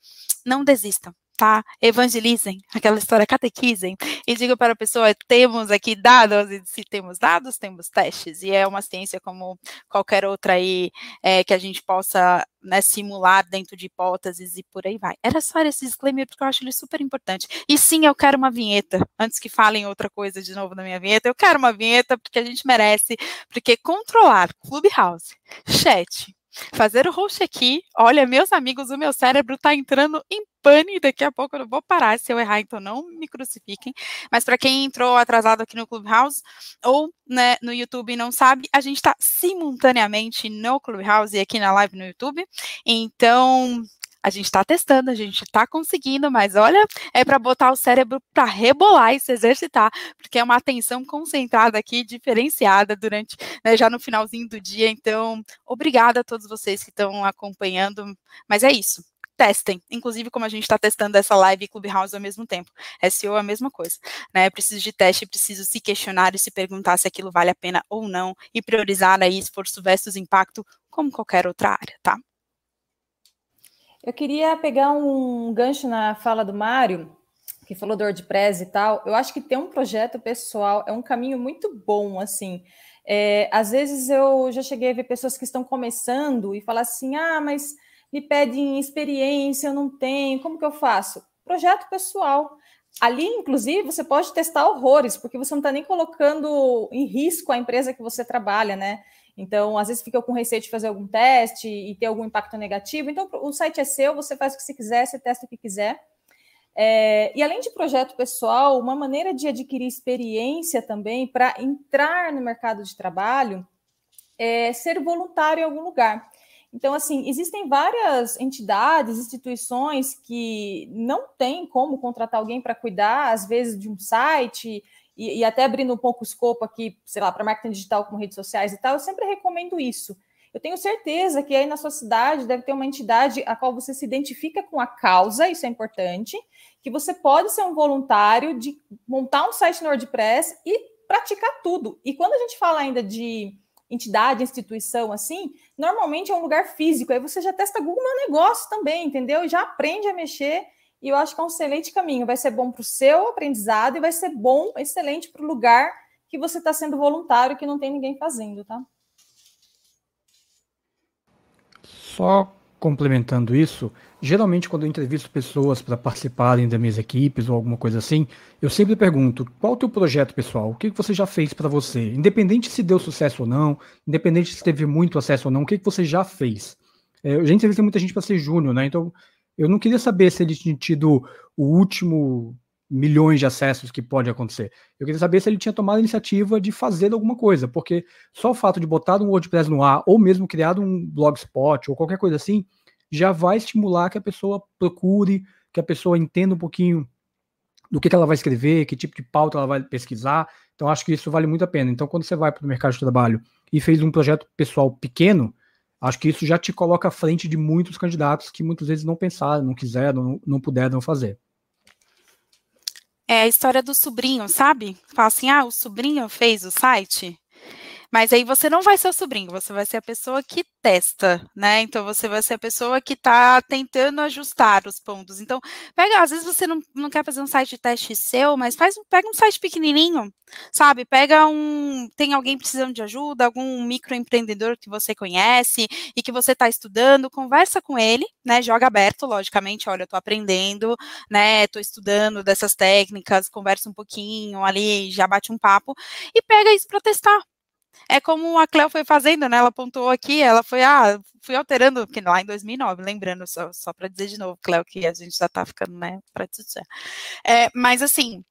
não desistam tá? Evangelizem, aquela história, catequizem, e digam para a pessoa, temos aqui dados, e se temos dados, temos testes, e é uma ciência como qualquer outra aí, é, que a gente possa né, simular dentro de hipóteses e por aí vai. Era só esse disclaimer, porque eu acho ele super importante. E sim, eu quero uma vinheta, antes que falem outra coisa de novo na minha vinheta, eu quero uma vinheta, porque a gente merece, porque controlar Clubhouse, chat, fazer o host aqui. Olha, meus amigos, o meu cérebro está entrando em pane. Daqui a pouco eu não vou parar. Se eu errar, então não me crucifiquem. Mas para quem entrou atrasado aqui no Clubhouse ou né, no YouTube e não sabe, a gente está simultaneamente no Clubhouse e aqui na live no YouTube. Então, a gente está testando, a gente está conseguindo, mas olha, é para botar o cérebro para rebolar e se exercitar, porque é uma atenção concentrada aqui, diferenciada durante, né, já no finalzinho do dia. Então, obrigada a todos vocês que estão acompanhando. Mas é isso testem. Inclusive, como a gente está testando essa live e Clubhouse ao mesmo tempo. SEO é a mesma coisa. Né? Preciso de teste, preciso se questionar e se perguntar se aquilo vale a pena ou não, e priorizar aí esforço versus impacto, como qualquer outra área, tá?
Eu queria pegar um gancho na fala do Mário, que falou do WordPress e tal. Eu acho que ter um projeto pessoal é um caminho muito bom, assim. É, às vezes eu já cheguei a ver pessoas que estão começando e falar assim: ah, mas me pedem experiência, eu não tenho, como que eu faço? Projeto pessoal. Ali, inclusive, você pode testar horrores, porque você não está nem colocando em risco a empresa que você trabalha, né? Então, às vezes fica com receio de fazer algum teste e ter algum impacto negativo. Então, o site é seu, você faz o que você quiser, você testa o que quiser. É, e além de projeto pessoal, uma maneira de adquirir experiência também para entrar no mercado de trabalho é ser voluntário em algum lugar. Então, assim, existem várias entidades, instituições que não têm como contratar alguém para cuidar, às vezes, de um site, e, e até abrindo um pouco o escopo aqui, sei lá, para marketing digital como redes sociais e tal, eu sempre recomendo isso. Eu tenho certeza que aí na sua cidade deve ter uma entidade a qual você se identifica com a causa, isso é importante, que você pode ser um voluntário de montar um site no WordPress e praticar tudo. E quando a gente fala ainda de entidade, instituição assim, normalmente é um lugar físico, aí você já testa Google Meu Negócio também, entendeu? Já aprende a mexer e eu acho que é um excelente caminho. Vai ser bom para o seu aprendizado e vai ser bom, excelente para o lugar que você está sendo voluntário, que não tem ninguém fazendo, tá?
Só complementando isso, geralmente quando eu entrevisto pessoas para participarem das minhas equipes ou alguma coisa assim, eu sempre pergunto: qual o teu projeto pessoal? O que você já fez para você? Independente se deu sucesso ou não, independente se teve muito acesso ou não, o que você já fez? É, a gente entrevista muita gente para ser júnior, né? Então eu não queria saber se ele tinha tido o último milhões de acessos que pode acontecer. Eu queria saber se ele tinha tomado a iniciativa de fazer alguma coisa, porque só o fato de botar um WordPress no ar, ou mesmo criado um blogspot, ou qualquer coisa assim, já vai estimular que a pessoa procure, que a pessoa entenda um pouquinho do que, que ela vai escrever, que tipo de pauta ela vai pesquisar. Então, acho que isso vale muito a pena. Então, quando você vai para o mercado de trabalho e fez um projeto pessoal pequeno, Acho que isso já te coloca à frente de muitos candidatos que muitas vezes não pensaram, não quiseram, não, puderam fazer.
É a história do sobrinho, sabe? Fala assim, ah, o sobrinho fez o site. Mas aí você não vai ser o sobrinho, você vai ser a pessoa que testa, né? Então você vai ser a pessoa que está tentando ajustar os pontos. Então, pega, às vezes você não, não quer fazer um site de teste seu, mas faz pega um site pequenininho, sabe? Pega um. Tem alguém precisando de ajuda, algum microempreendedor que você conhece e que você está estudando, conversa com ele, né? Joga aberto, logicamente, olha, eu estou aprendendo, né? Estou estudando dessas técnicas, conversa um pouquinho ali, já bate um papo, e pega isso para testar é como a Cleo foi fazendo, né? Ela apontou aqui, ela foi, ah, fui alterando, porque lá em 2009, lembrando, só, só para dizer de novo, Cleo, que a gente já tá ficando, né, para. É, mas assim,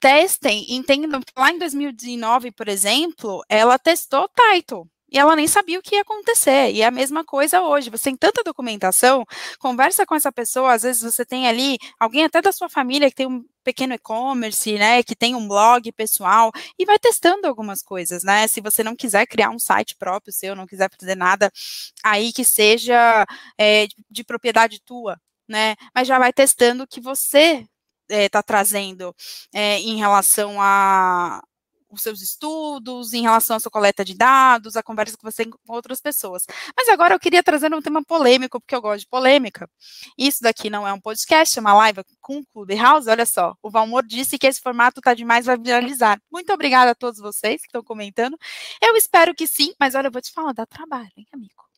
testem, entendam que lá em 2019, por exemplo, ela testou title e ela nem sabia o que ia acontecer. E é a mesma coisa hoje. Você tem tanta documentação, conversa com essa pessoa, às vezes você tem ali alguém até da sua família que tem um pequeno e-commerce, né, que tem um blog pessoal e vai testando algumas coisas, né? Se você não quiser criar um site próprio seu, não quiser fazer nada aí que seja é, de propriedade tua, né? Mas já vai testando o que você está é, trazendo é, em relação a, os seus estudos, em relação à sua coleta de dados, a conversa que você tem com outras pessoas. Mas agora eu queria trazer um tema polêmico, porque eu gosto de polêmica. Isso daqui não é um podcast, é uma live com o Clubhouse. Olha só, o Valmor disse que esse formato está demais, vai viralizar. Muito obrigada a todos vocês que estão comentando. Eu espero que sim, mas olha, eu vou te falar, dá trabalho, hein, amigo?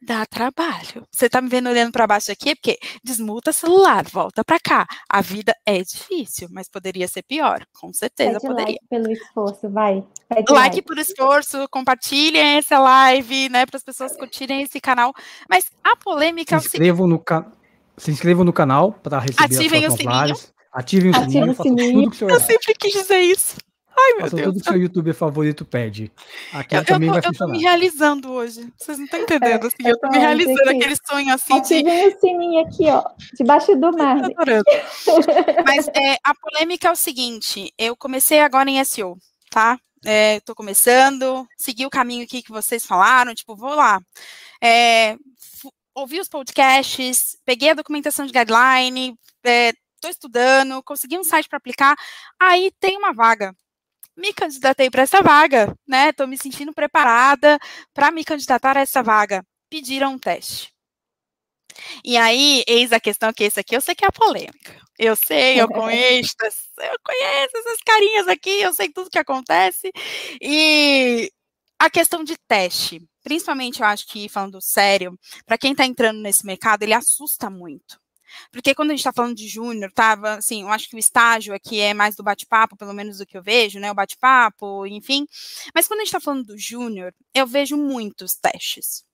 Dá trabalho. Você tá me vendo olhando para baixo aqui, porque desmuta celular, volta para cá. A vida é difícil, mas poderia ser pior, com certeza
Pede
poderia.
Like pelo esforço, vai.
Like, like por esforço, compartilhem essa live, né, para as pessoas curtirem esse canal. Mas a polêmica
se inscrevam no ca... se inscrevam no canal para receber
Ativem
as
o sininho.
Ativem o sininho,
Ativem o sininho.
tudo que o
Eu sempre quis dizer isso. Ai, meu
Faça
Deus.
tudo que seu youtuber favorito pede. Aqui
Eu, eu,
também
tô,
vai
eu tô
funcionar.
me realizando hoje. Vocês não estão entendendo, assim. Eu tô me
é,
realizando
gente.
aquele sonho assim de.
Ativem o sininho aqui, ó, debaixo do mar.
Tô adorando. Mas é, a polêmica é o seguinte: eu comecei agora em SEO, tá? É, tô começando, segui o caminho aqui que vocês falaram, tipo, vou lá. É, ouvi os podcasts, peguei a documentação de guideline, é, tô estudando, consegui um site para aplicar, aí tem uma vaga. Me candidatei para essa vaga, né? Tô me sentindo preparada para me candidatar a essa vaga. Pediram um teste. E aí, eis a questão que esse aqui eu sei que é a polêmica. Eu sei, eu conheço, eu conheço essas carinhas aqui, eu sei tudo que acontece. E a questão de teste, principalmente eu acho que falando sério, para quem está entrando nesse mercado, ele assusta muito. Porque quando a gente está falando de júnior, tava assim, eu acho que o estágio aqui é mais do bate-papo, pelo menos do que eu vejo, né? O bate-papo, enfim. Mas quando a gente está falando do júnior, eu vejo muitos testes.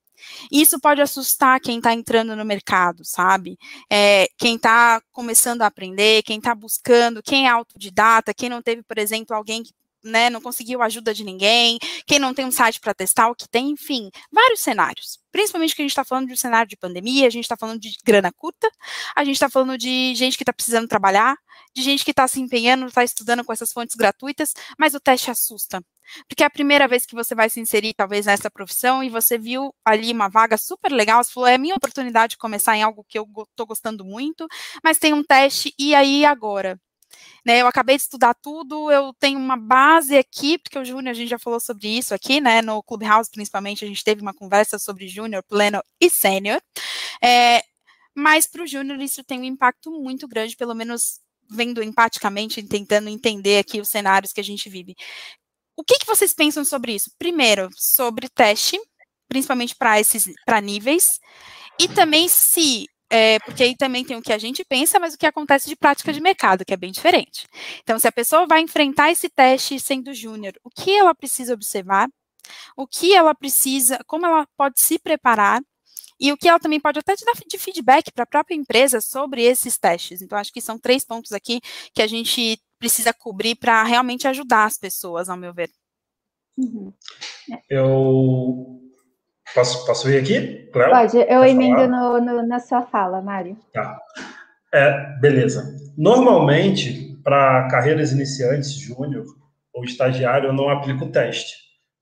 Isso pode assustar quem está entrando no mercado, sabe? É, quem está começando a aprender, quem está buscando, quem é autodidata, quem não teve, por exemplo, alguém que né, não conseguiu ajuda de ninguém, quem não tem um site para testar, o que tem, enfim, vários cenários. Principalmente que a gente está falando de um cenário de pandemia, a gente está falando de grana curta, a gente está falando de gente que está precisando trabalhar, de gente que está se empenhando, está estudando com essas fontes gratuitas, mas o teste assusta. Porque é a primeira vez que você vai se inserir, talvez, nessa profissão, e você viu ali uma vaga super legal, você falou, é minha oportunidade de começar em algo que eu estou gostando muito, mas tem um teste, e aí agora? Né, eu acabei de estudar tudo, eu tenho uma base aqui, porque o Júnior, a gente já falou sobre isso aqui, né, no Clubhouse, principalmente, a gente teve uma conversa sobre Júnior, Pleno e Sênior, é, mas para o Júnior isso tem um impacto muito grande, pelo menos vendo empaticamente, tentando entender aqui os cenários que a gente vive. O que, que vocês pensam sobre isso? Primeiro, sobre teste, principalmente para esses para níveis, e também se é, porque aí também tem o que a gente pensa, mas o que acontece de prática de mercado, que é bem diferente. Então, se a pessoa vai enfrentar esse teste sendo júnior, o que ela precisa observar, o que ela precisa, como ela pode se preparar, e o que ela também pode até te dar de feedback para a própria empresa sobre esses testes. Então, acho que são três pontos aqui que a gente precisa cobrir para realmente ajudar as pessoas, ao meu ver.
Uhum.
Eu posso, posso ir aqui, Cléo?
Pode, eu
Quer
emendo no, no- na sua fala, Mário.
Tá. É, beleza. Normalmente, para carreiras iniciantes, júnior ou estagiário, eu não aplico teste,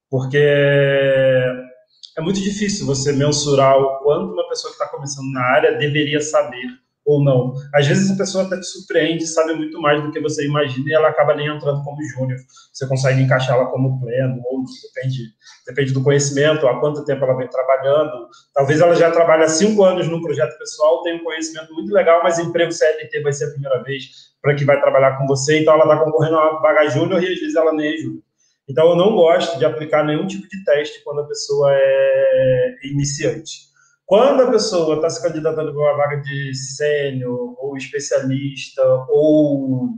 porque é muito difícil você mensurar o quanto uma pessoa que está começando na área deveria saber ou não. Às vezes a pessoa até te surpreende, sabe muito mais do que você imagina e ela acaba nem entrando como júnior. Você consegue encaixá-la como pleno, ou depende, depende do conhecimento, há quanto tempo ela vem trabalhando. Talvez ela já trabalhe há cinco anos num projeto pessoal, tem um conhecimento muito legal, mas emprego CLT vai ser a primeira vez para que vai trabalhar com você, então ela está concorrendo a uma vaga júnior e às vezes ela nem é júnior. Então eu não gosto de aplicar nenhum tipo de teste quando a pessoa é iniciante. Quando a pessoa está se candidatando para uma vaga de sênior, ou especialista, ou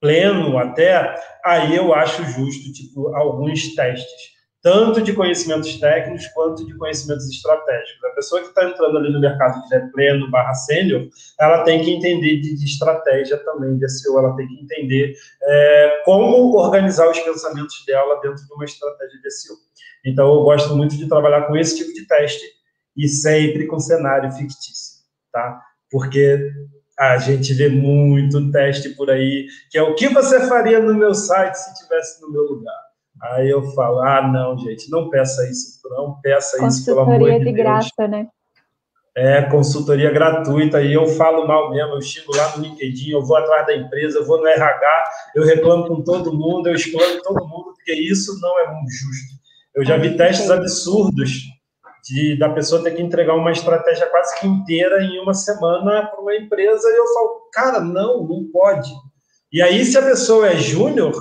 pleno até, aí eu acho justo, tipo, alguns testes, tanto de conhecimentos técnicos quanto de conhecimentos estratégicos. A pessoa que está entrando ali no mercado de pleno barra sênior, ela tem que entender de, de, estratégia também de SEO, ela tem que entender é, como organizar os pensamentos dela dentro de uma estratégia de SEO. Então, eu gosto muito de trabalhar com esse tipo de teste, e sempre com cenário fictício, tá? Porque a gente vê muito teste por aí, que é o que você faria no meu site se estivesse no meu lugar. Aí eu falo, ah, não, gente, não peça isso, não peça isso, pelo amor de Deus.
de graça, né?
É, consultoria gratuita, e eu falo mal mesmo, eu chego lá no LinkedIn, eu vou atrás da empresa, eu vou no RH, eu reclamo com todo mundo, eu explano todo mundo, porque isso não é justo. Eu já vi testes absurdos de da pessoa ter que entregar uma estratégia quase que inteira em uma semana para uma empresa e eu falo, cara, não, não pode. E aí, se a pessoa é júnior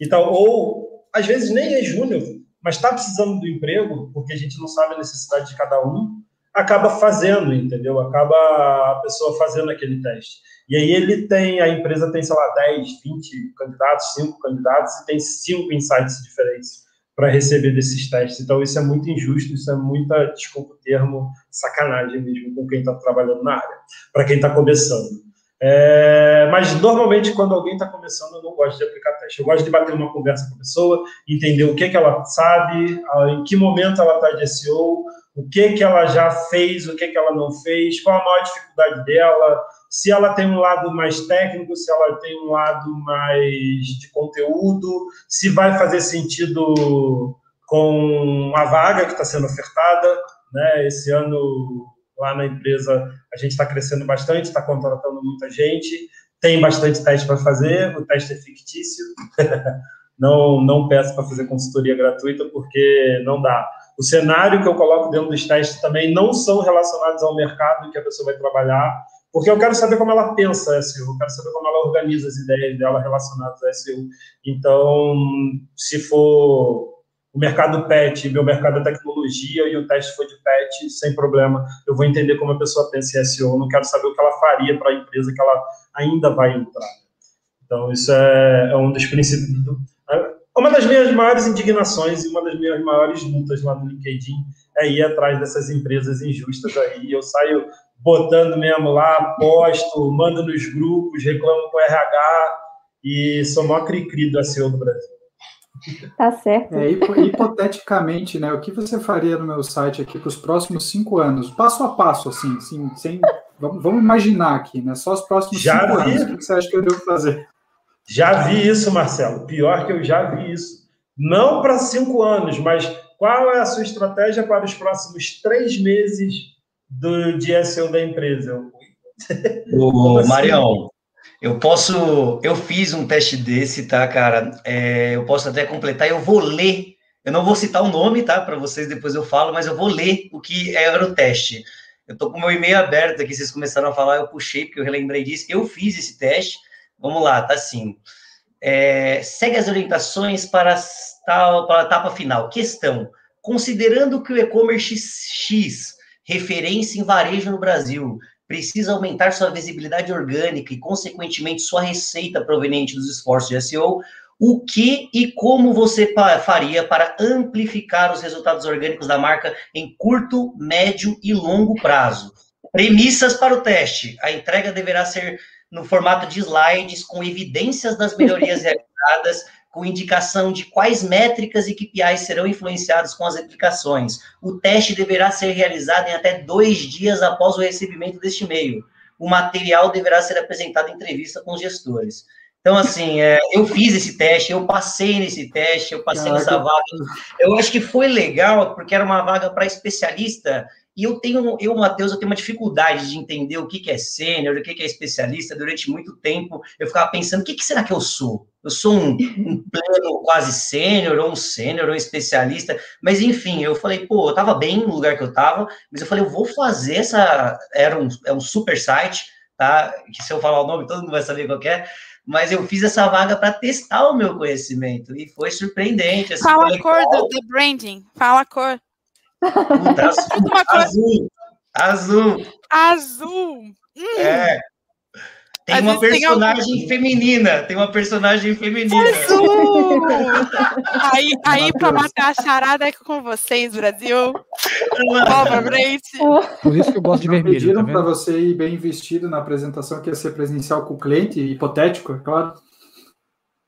e tal, ou às vezes nem é júnior, mas está precisando do emprego, porque a gente não sabe a necessidade de cada um, acaba fazendo, entendeu? Acaba a pessoa fazendo aquele teste. E aí ele tem, a empresa tem, sei lá, 10, 20 candidatos, 5 candidatos e tem 5 insights diferentes para receber desses testes. Então, isso é muito injusto, isso é muita, desculpa o termo, sacanagem mesmo com quem está trabalhando na área, para quem está começando. É, mas, normalmente, quando alguém está começando, eu não gosto de aplicar teste. Eu gosto de bater uma conversa com a pessoa, entender o que, que ela sabe, em que momento ela está de SEO, o que, que ela já fez, o que, que ela não fez, qual a maior dificuldade dela, se ela tem um lado mais técnico, se ela tem um lado mais de conteúdo, se vai fazer sentido com a vaga que está sendo ofertada. Né? Esse ano, lá na empresa, a gente está crescendo bastante, está contratando muita gente, tem bastante teste para fazer, o teste é fictício. não, não peço para fazer consultoria gratuita, porque não dá. O cenário que eu coloco dentro dos testes também não são relacionados ao mercado que a pessoa vai trabalhar, porque eu quero saber como ela pensa SEO, eu quero saber como ela organiza as ideias dela relacionadas a SEO. Então, se for o mercado pet, meu mercado é tecnologia e o teste for de pet, sem problema, eu vou entender como a pessoa pensa em SEO, eu não quero saber o que ela faria para a empresa que ela ainda vai entrar. Então, isso é, é um dos princípios. É uma das minhas maiores indignações e uma das minhas maiores lutas lá no LinkedIn é ir atrás dessas empresas injustas aí. Eu saio botando mesmo lá, posto, mando nos grupos, reclamo com o RH e sou maior cri-cri do SEO do Brasil.
Tá certo.
É, hipoteticamente, né? O que você faria no meu site aqui para os próximos cinco anos? Passo a passo, assim, assim sem. Vamos, vamos imaginar aqui, né? Só os próximos
já
cinco
vi.
anos. O que você acha que eu devo fazer?
Já vi isso, Marcelo. Pior que eu já vi isso. Não para cinco anos, mas qual é a sua estratégia para os próximos três meses do de SEO da empresa.
O assim? Marião, eu posso, eu fiz um teste desse, tá, cara? É, eu posso até completar. Eu vou ler. Eu não vou citar o nome, tá? Para vocês depois eu falo, mas eu vou ler o que era o teste. Eu tô com o meu e-mail aberto aqui, vocês começaram a falar, eu puxei porque eu relembrei disso. Eu fiz esse teste. Vamos lá, tá assim. É, segue as orientações para, tal, para a etapa final. Questão: considerando que o e-commerce X referência em varejo no Brasil, precisa aumentar sua visibilidade orgânica e, consequentemente, sua receita proveniente dos esforços de SEO, o que e como você faria para amplificar os resultados orgânicos da marca em curto, médio e longo prazo? Premissas para o teste. A entrega deverá ser no formato de slides com evidências das melhorias realizadas com indicação de quais métricas e KPIs serão influenciados com as aplicações. O teste deverá ser realizado em até dois dias após o recebimento deste e-mail. O material deverá ser apresentado em entrevista com os gestores. Então, assim, é, eu fiz esse teste, eu passei nesse teste, eu passei Caraca. nessa vaga. Eu acho que foi legal, porque era uma vaga para especialista E eu tenho, eu, Matheus, eu tenho uma dificuldade de entender o que, que é sênior, o que, que é especialista. Durante muito tempo, eu ficava pensando, o que, que será que eu sou? Eu sou um, um pleno quase sênior, ou um sênior, ou um especialista. Mas, enfim, eu falei, pô, eu tava bem no lugar que eu tava, mas eu falei, eu vou fazer essa... Era um, é um super site, tá? Que se eu falar o nome, todo mundo vai saber qual é mas eu fiz essa vaga para testar o meu conhecimento e foi surpreendente.
Assim, Fala a cor do, do branding, fala a cor.
Puta, azul, azul,
azul.
Hum. É. Tem uma personagem tem feminina, tem uma personagem feminina.
Azul! aí, aí para matar a charada é com vocês, Brasil. Obviamente.
Por isso que eu gosto de vermelho.
Pediram tá para você ir bem vestido na apresentação, que ia ser presencial com o cliente, hipotético, é claro.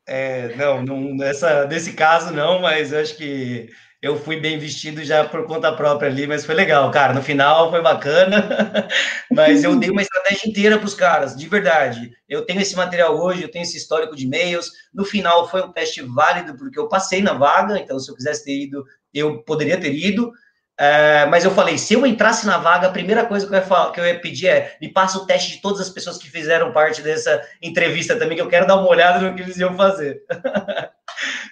É, não, não nessa, nesse caso não, mas eu acho que eu fui bem vestido já por conta própria ali, mas foi legal, cara. No final foi bacana, mas eu dei uma estratégia inteira para os caras, de verdade. Eu tenho esse material hoje, eu tenho esse histórico de e-mails. No final foi um teste válido, porque eu passei na vaga, então se eu quisesse ter ido, eu poderia ter ido. É, mas eu falei, se eu entrasse na vaga, a primeira coisa que eu, falar, que eu ia pedir é me passa o teste de todas as pessoas que fizeram parte dessa entrevista também, que eu quero dar uma olhada no que eles iam fazer.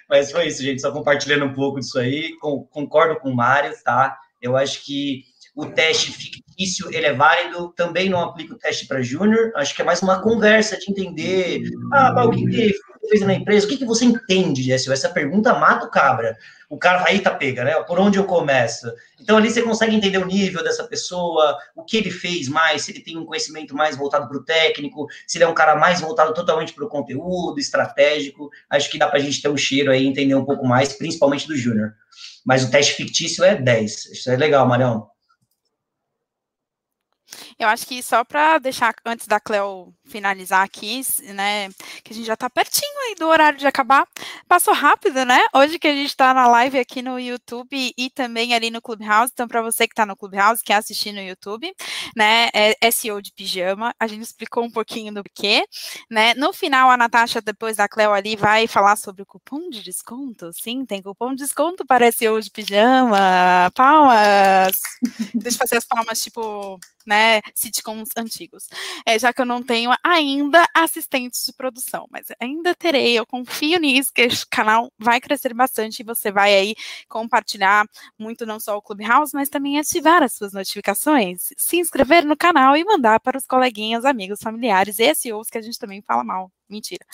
mas foi isso, gente, só compartilhando um pouco disso aí. Com, concordo com o Mário, tá? Eu acho que o teste fictício ele é válido, também não aplico o teste para júnior, acho que é mais uma conversa de entender, ah, o que, que fez na empresa, o que, que você entende de SEO? Essa pergunta mata o cabra. O cara aí tá pega, né? Por onde eu começo? Então ali você consegue entender o nível dessa pessoa, o que ele fez mais, se ele tem um conhecimento mais voltado para o técnico, se ele é um cara mais voltado totalmente para o conteúdo, estratégico. Acho que dá para a gente ter um cheiro aí, entender um pouco mais, principalmente do júnior. Mas o teste fictício é 10. Isso é legal, Marião.
Eu acho que só para deixar antes da Cleo finalizar aqui, né, que a gente já está pertinho aí do horário de acabar. Passou rápido, né? Hoje que a gente está na live aqui no YouTube e também ali no Clubhouse. Então, para você que está no Clubhouse, quer assistir no YouTube, né, é SEO de pijama. A gente explicou um pouquinho do que, né? No final, a Natasha, depois da Cleo ali, vai falar sobre o cupom de desconto. Sim, tem cupom de desconto para SEO de pijama. Palmas! Deixa eu fazer as palmas, tipo, né, sitcoms antigos. É, já que eu não tenho ainda assistentes de produção, mas ainda terei, eu confio nisso, que esse canal vai crescer bastante e você vai aí compartilhar muito não só o Clubhouse, mas também ativar as suas notificações, se inscrever no canal e mandar para os coleguinhas, amigos, familiares e SEOs que a gente também fala mal. Mentira.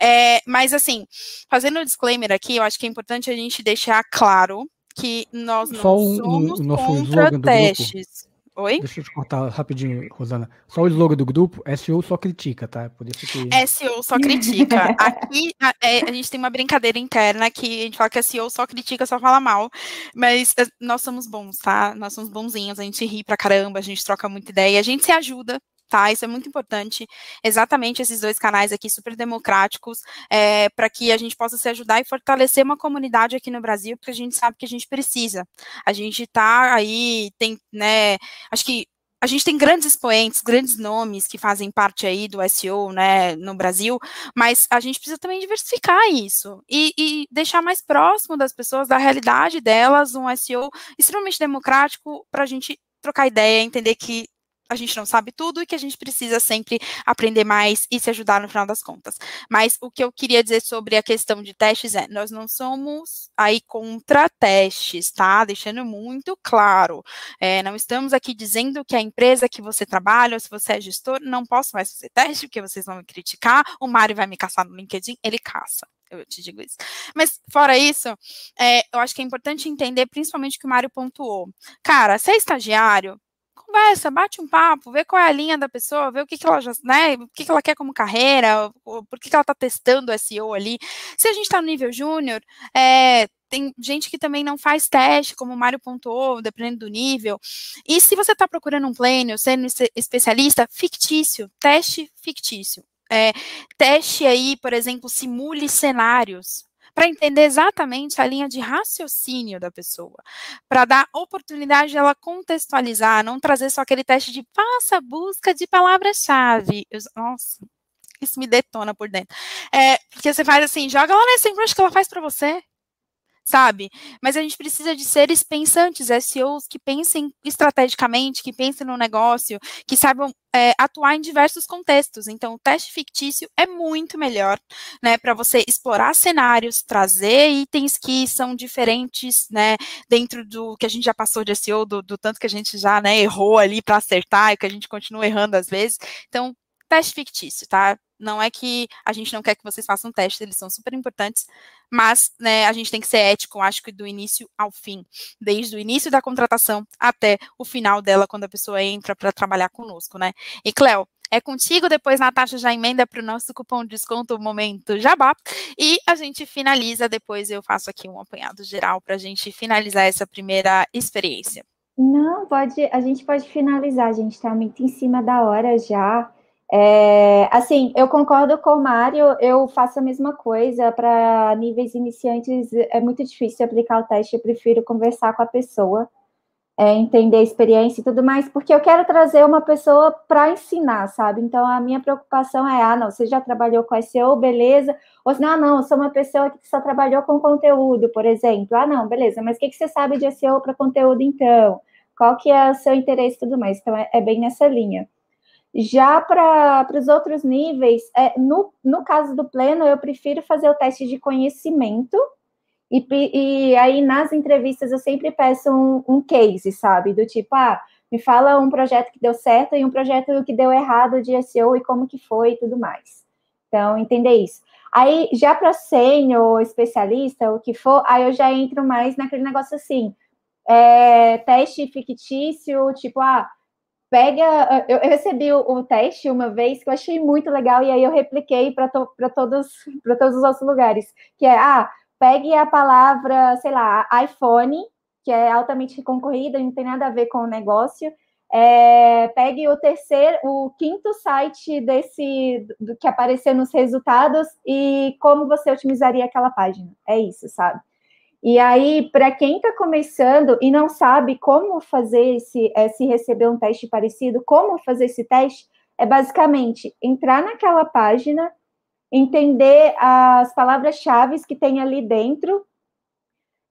É, mas assim, fazendo o um disclaimer aqui, eu acho que é importante a gente deixar claro que nós não
Só
somos
um,
contra testes. Oi?
Deixa eu te cortar rapidinho, Rosana. Só o slogan do grupo, SEO só critica, tá? Por isso que...
SEO só critica. Aqui a, é, a, gente tem uma brincadeira interna que a gente fala que SEO só critica, só fala mal. Mas é, nós somos bons, tá? Nós somos bonzinhos, a gente ri pra caramba, a gente troca muita ideia, a gente se ajuda, tá? Isso é muito importante. Exatamente esses dois canais aqui super democráticos, é, para que a gente possa se ajudar e fortalecer uma comunidade aqui no Brasil, porque a gente sabe que a gente precisa. A gente está aí, tem, né? Acho que a gente tem grandes expoentes, grandes nomes que fazem parte aí do SEO, né, no Brasil, mas a gente precisa também diversificar isso e, e, deixar mais próximo das pessoas, da realidade delas, um SEO extremamente democrático para a gente trocar ideia, entender que a gente não sabe tudo e que a gente precisa sempre aprender mais e se ajudar no final das contas. Mas o que eu queria dizer sobre a questão de testes é, nós não somos aí contra testes, tá? Deixando muito claro. É, não estamos aqui dizendo que a empresa que você trabalha, ou se você é gestor, não posso mais fazer teste, porque vocês vão me criticar, o Mário vai me caçar no LinkedIn, ele caça eu te digo isso. Mas, fora isso, é, eu acho que é importante entender, principalmente o que o Mário pontuou. Cara, se é estagiário, conversa, bate um papo, vê qual é a linha da pessoa, vê o que, que ela já, né, o que, que ela quer como carreira, por que, que ela está testando o SEO ali. Se a gente está no nível júnior, é, tem gente que também não faz teste, como o Mário pontuou, dependendo do nível. E se você está procurando um pleno, sendo especialista, fictício, teste fictício. É, teste aí, por exemplo, simule cenários para entender exatamente a linha de raciocínio da pessoa, para dar oportunidade de ela contextualizar, não trazer só aquele teste de faça busca de palavra-chave. Nossa, isso me detona por dentro. É, porque você faz assim, joga lá na SEMrush que ela faz para você. Sabe? Mas a gente precisa de seres pensantes, SEOs que pensem estrategicamente, que pensem no negócio, que saibam é, atuar em diversos contextos. Então, o teste fictício é muito melhor, né, para você explorar cenários, trazer itens que são diferentes, né, dentro do que a gente já passou de SEO, do, do tanto que a gente já, né, errou ali para acertar e que a gente continua errando às vezes. Então, teste fictício, tá? Não é que a gente não quer que vocês façam testes, eles são super importantes, mas né, a gente tem que ser ético, acho que do início ao fim, desde o início da contratação até o final dela, quando a pessoa entra para trabalhar conosco, né? E Cléo, é contigo, depois Natasha já emenda para o nosso cupom de desconto Momento Jabá, e a gente finaliza, depois eu faço aqui um apanhado geral para a gente finalizar essa primeira experiência.
Não, pode, a gente pode finalizar, a gente está muito em cima da hora já. É, assim, eu concordo com o Mário, eu faço a mesma coisa. Para níveis iniciantes é muito difícil aplicar o teste, eu prefiro conversar com a pessoa, é, entender a experiência e tudo mais, porque eu quero trazer uma pessoa para ensinar, sabe? Então a minha preocupação é: ah, não, você já trabalhou com SEO, beleza? Ou se não, ah, não, eu sou uma pessoa que só trabalhou com conteúdo, por exemplo. Ah, não, beleza, mas o que, que você sabe de SEO para conteúdo então? Qual que é o seu interesse e tudo mais? Então é, é bem nessa linha. Já para os outros níveis, é, no, no caso do pleno, eu prefiro fazer o teste de conhecimento, e, e aí nas entrevistas eu sempre peço um, um, case, sabe? Do tipo, ah, me fala um projeto que deu certo e um projeto que deu errado de SEO e como que foi e tudo mais. Então, entender isso. Aí, já para sênior, especialista, o que for, aí eu já entro mais naquele negócio assim, é, teste fictício, tipo, ah, pega. Eu, eu recebi o, o, teste uma vez que eu achei muito legal, e aí eu repliquei para to, todos, todos os outros lugares. Que é, ah, pegue a palavra, sei lá, iPhone, que é altamente concorrida, não tem nada a ver com o negócio. É, pegue o terceiro, o quinto site desse do, que aparecer nos resultados e como você otimizaria aquela página. É isso, sabe? E aí, para quem está começando e não sabe como fazer esse, é, se receber um teste parecido, como fazer esse teste, é basicamente entrar naquela página, entender as palavras-chave que tem ali dentro,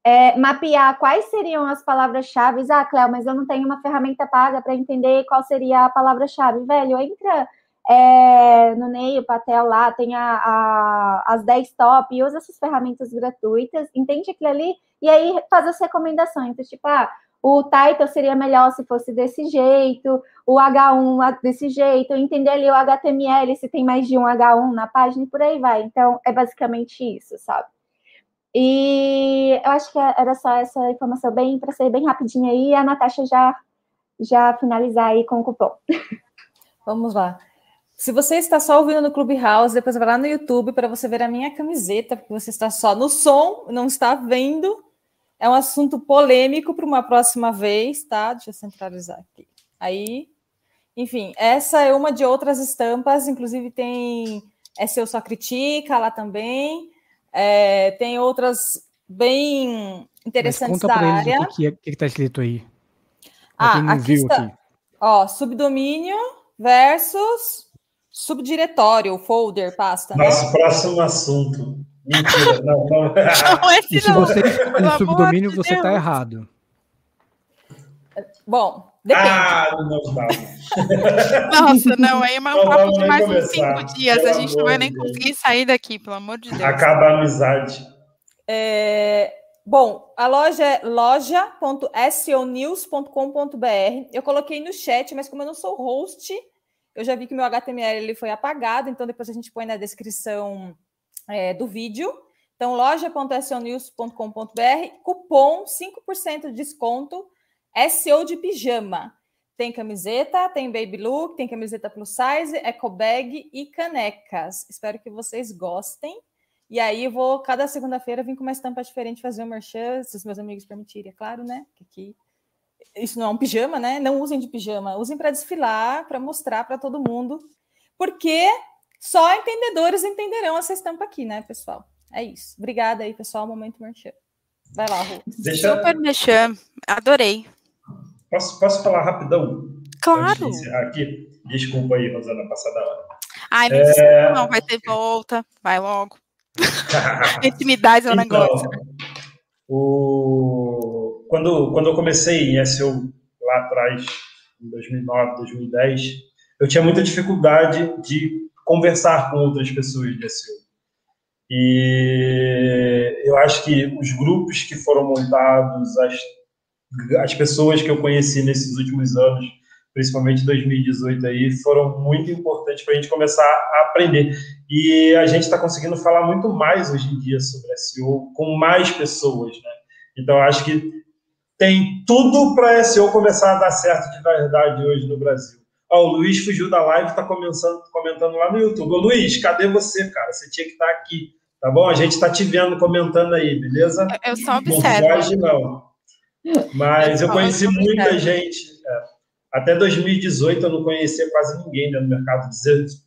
é, mapear quais seriam as palavras-chave. Ah, Cléo, mas eu não tenho uma ferramenta paga para entender qual seria a palavra-chave. Velho, entra é, no Neio, Patel lá, tem a, a, as 10 top, usa essas ferramentas gratuitas, entende aquilo ali, e aí faz as recomendações. Então, tipo, ah, o title seria melhor se fosse desse jeito, o H1 desse jeito, entender ali o HTML, se tem mais de um H1 na página e por aí vai. Então, é basicamente isso, sabe? E eu acho que era só essa informação bem para ser bem rapidinha aí, a Natasha já já finalizar aí com o cupom.
Vamos lá. Se você está só ouvindo no Clubhouse, depois vai lá no YouTube para você ver a minha camiseta, porque você está só no som, não está vendo. É um assunto polêmico para uma próxima vez, tá? Deixa eu centralizar aqui. Aí, enfim, essa é uma de outras estampas, inclusive tem essa eu só critica lá também. É, tem outras bem interessantes da área.
O que está escrito aí?
ah, aqui está. Aqui. Ó, subdomínio versus Subdiretório, folder, pasta.
Nosso né? próximo assunto. Mentira, não, não.
não esse se você escolhe subdomínio, você está errado.
Bom, depende.
Ah, não dá.
Nossa, não, aí é um papo de mais uns cinco dias. A gente não vai nem conseguir sair daqui, pelo amor de Deus.
Acaba a amizade.
É, bom, a loja é loja.sonews.com.br. Eu coloquei no chat, mas como eu não sou host, eu já vi que meu HTML ele foi apagado, então depois a gente põe na descrição é, do vídeo. Então, loja.sonews.com.br, cupom 5% de desconto, SEO de pijama. Tem camiseta, tem baby look, tem camiseta plus size, eco bag e canecas. Espero que vocês gostem. E aí eu vou, cada segunda-feira, vir com uma estampa diferente fazer um merchan, se os meus amigos permitirem, é claro, né? Que aqui isso não é um pijama, né? Não usem de pijama, usem para desfilar, para mostrar para todo mundo, porque só entendedores entenderão essa estampa aqui, né, pessoal? É isso. Obrigada aí, pessoal. Momento merchan. Vai lá, Ru.
Deixa... Super merchan. Adorei.
Posso, posso falar rapidão?
Claro.
Aqui. Desculpa aí, Rosana, passada hora.
Ai, não, é... não vai ter volta. Vai logo. Intimidade é um então, negócio.
O, quando, quando eu comecei em SEO lá atrás, em 2009, 2010, eu tinha muita dificuldade de conversar com outras pessoas de SEO. E eu acho que os grupos que foram montados, as, as pessoas que eu conheci nesses últimos anos, principalmente 2018 aí, foram muito importantes para a gente começar a aprender. E a gente está conseguindo falar muito mais hoje em dia sobre SEO com mais pessoas, né? Então, acho que tem tudo para SEO começar a dar certo de verdade hoje no Brasil. Ó, o Luiz fugiu da live, está comentando, comentando lá no YouTube. Ô, Luiz, cadê você, cara? Você tinha que estar tá aqui, tá bom? A gente está te vendo comentando aí, beleza?
Eu só observo.
Não foge, não. Mas eu, eu conheci muita gente. É, até 2018 eu não conhecia quase ninguém dentro do mercado,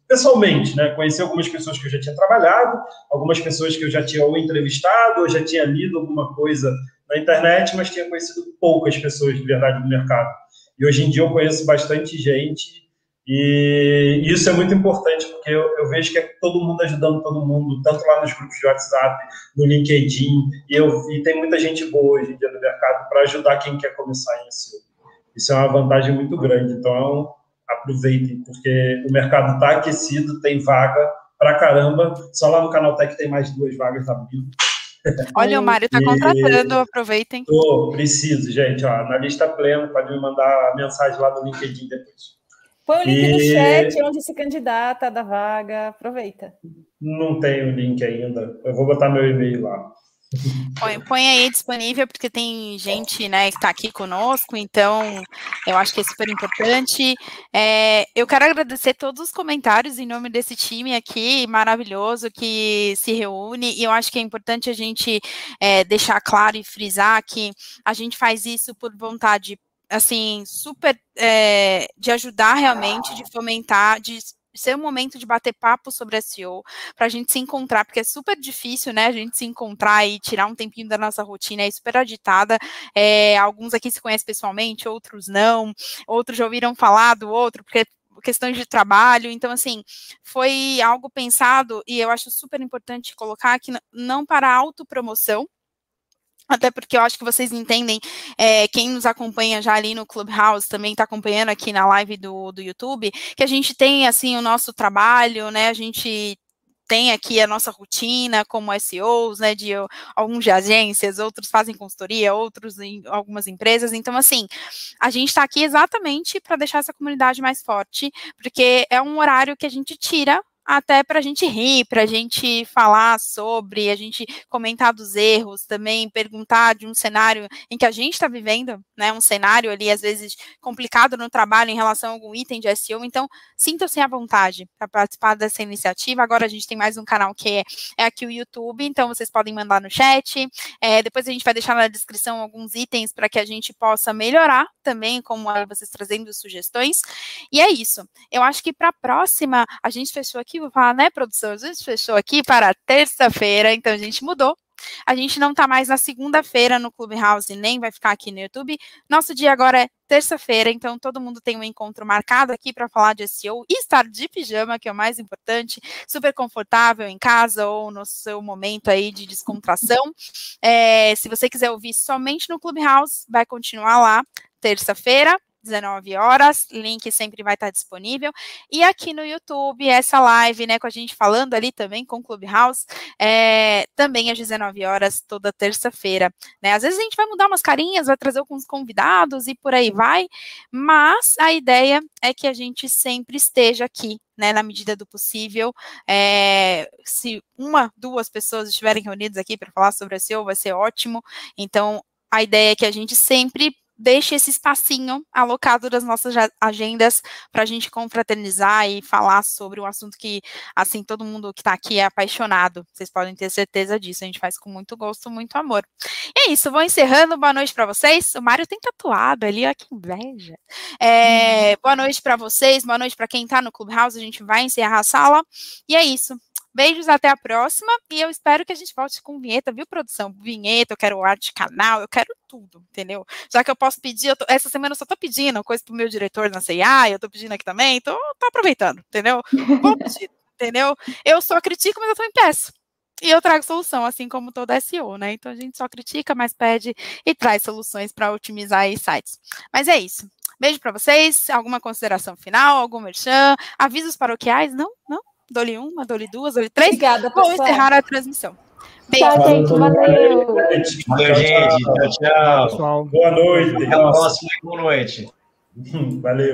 pessoalmente, né? Conheci algumas pessoas que eu já tinha trabalhado, algumas pessoas que eu já tinha ou entrevistado, ou já tinha lido alguma coisa na internet, mas tinha conhecido poucas pessoas de verdade no mercado. E hoje em dia eu conheço bastante gente e isso é muito importante, porque eu, eu, vejo que é todo mundo ajudando todo mundo, tanto lá nos grupos de WhatsApp, no LinkedIn, e, eu, e tem muita gente boa hoje em dia no mercado para ajudar quem quer começar SEO. Isso é uma vantagem muito grande, então aproveitem, porque o mercado está aquecido, tem vaga para caramba, só lá no Canal Tech tem mais duas vagas abrindo.
Olha, o Mário está contratando, aproveitem.
Tô, preciso, gente. Ó, na lista plena, pode me mandar a mensagem lá no LinkedIn depois.
Põe o link e... no chat onde se candidata da vaga, aproveita.
Não tenho o link ainda. Eu vou botar meu e-mail lá.
Põe, põe, aí disponível, porque tem gente né, que está aqui conosco, então eu acho que é super importante. É, eu quero agradecer todos os comentários em nome desse time aqui maravilhoso que se reúne, e eu acho que é importante a gente é, deixar claro e frisar que a gente faz isso por vontade assim, super é, de ajudar realmente, de fomentar, de ser um momento de bater papo sobre SEO, para a gente se encontrar, porque é super difícil, né, a gente se encontrar e tirar um tempinho da nossa rotina, é super agitada, é, alguns aqui se conhecem pessoalmente, outros não, outros já ouviram falar do outro, porque questões de trabalho, então assim, foi algo pensado e eu acho super importante colocar que não para autopromoção, até porque eu acho que vocês entendem, é, quem nos acompanha já ali no Clubhouse, também está acompanhando aqui na live do, do YouTube, que a gente tem, assim, o nosso trabalho, né, a gente tem aqui a nossa rotina como SEOs, né, de alguns de agências, outros fazem consultoria, outros em algumas empresas. Então, assim, a gente está aqui exatamente para deixar essa comunidade mais forte, porque é um horário que a gente tira até para a gente rir, para a gente falar sobre, a gente comentar dos erros, também perguntar de um cenário em que a gente está vivendo, né? Um cenário ali, às vezes, complicado no trabalho em relação a algum item de SEO. Então, sintam-se à vontade para participar dessa iniciativa. Agora a gente tem mais um canal que é, é aqui o YouTube, então vocês podem mandar no chat. É, depois a gente vai deixar na descrição alguns itens para que a gente possa melhorar também, como vocês trazendo sugestões. E é isso. Eu acho que para a próxima, a gente fechou aqui vou falar, né, produção? A gente fechou aqui para terça-feira, então a gente mudou. A gente não está mais na segunda-feira no Clubhouse, nem vai ficar aqui no YouTube. Nosso dia agora é terça-feira, então todo mundo tem um encontro marcado aqui para falar de SEO e estar de pijama, que é o mais importante, super confortável em casa ou no seu momento aí de descontração. É, se você quiser ouvir somente no Clubhouse, vai continuar lá terça-feira, 19 horas, link sempre vai estar disponível. E aqui no YouTube, essa live, né, com a gente falando ali também com o Clubhouse, é, também às 19 horas, toda terça-feira. Né? Às vezes a gente vai mudar umas carinhas, vai trazer alguns convidados e por aí vai, mas a ideia é que a gente sempre esteja aqui, né, na medida do possível. É, se uma, duas pessoas estiverem reunidas aqui para falar sobre a SEO, vai ser ótimo. Então, a ideia é que a gente sempre deixe esse espacinho alocado das nossas agendas para a gente confraternizar e falar sobre um assunto que, assim, todo mundo que está aqui é apaixonado. Vocês podem ter certeza disso. A gente faz com muito gosto, muito amor. E é isso, vou encerrando. Boa noite para vocês. O Mário tem tatuado ali, ó, que inveja. É, boa noite para vocês, boa noite para quem está no Clubhouse. A gente vai encerrar a sala. E é isso. Beijos, até a próxima. E eu espero que a gente volte com vinheta, viu, produção? Vinheta, eu quero arte canal, eu quero tudo, entendeu? Já que eu posso pedir, eu tô, essa semana eu só tô pedindo coisa pro meu diretor na CIA, eu tô pedindo aqui também, então tô aproveitando, entendeu? Vou pedir, entendeu? Eu só critico, mas eu também peço. e eu trago solução, assim como todo SEO, né? Então a gente só critica, mas pede e traz soluções para otimizar aí sites. Mas é isso. Beijo para vocês. Alguma consideração final? Algum merchan? Avisos paroquiais? Não? Não? Dole uma, dole duas, dole três?
Obrigada,
Vou
pessoal.
encerrar a transmissão. Beijo.
Tchau, gente. Valeu.
Valeu, gente. Tchau, tchau.
Pessoal.
Boa noite.
Até a próxima e boa noite.
Valeu.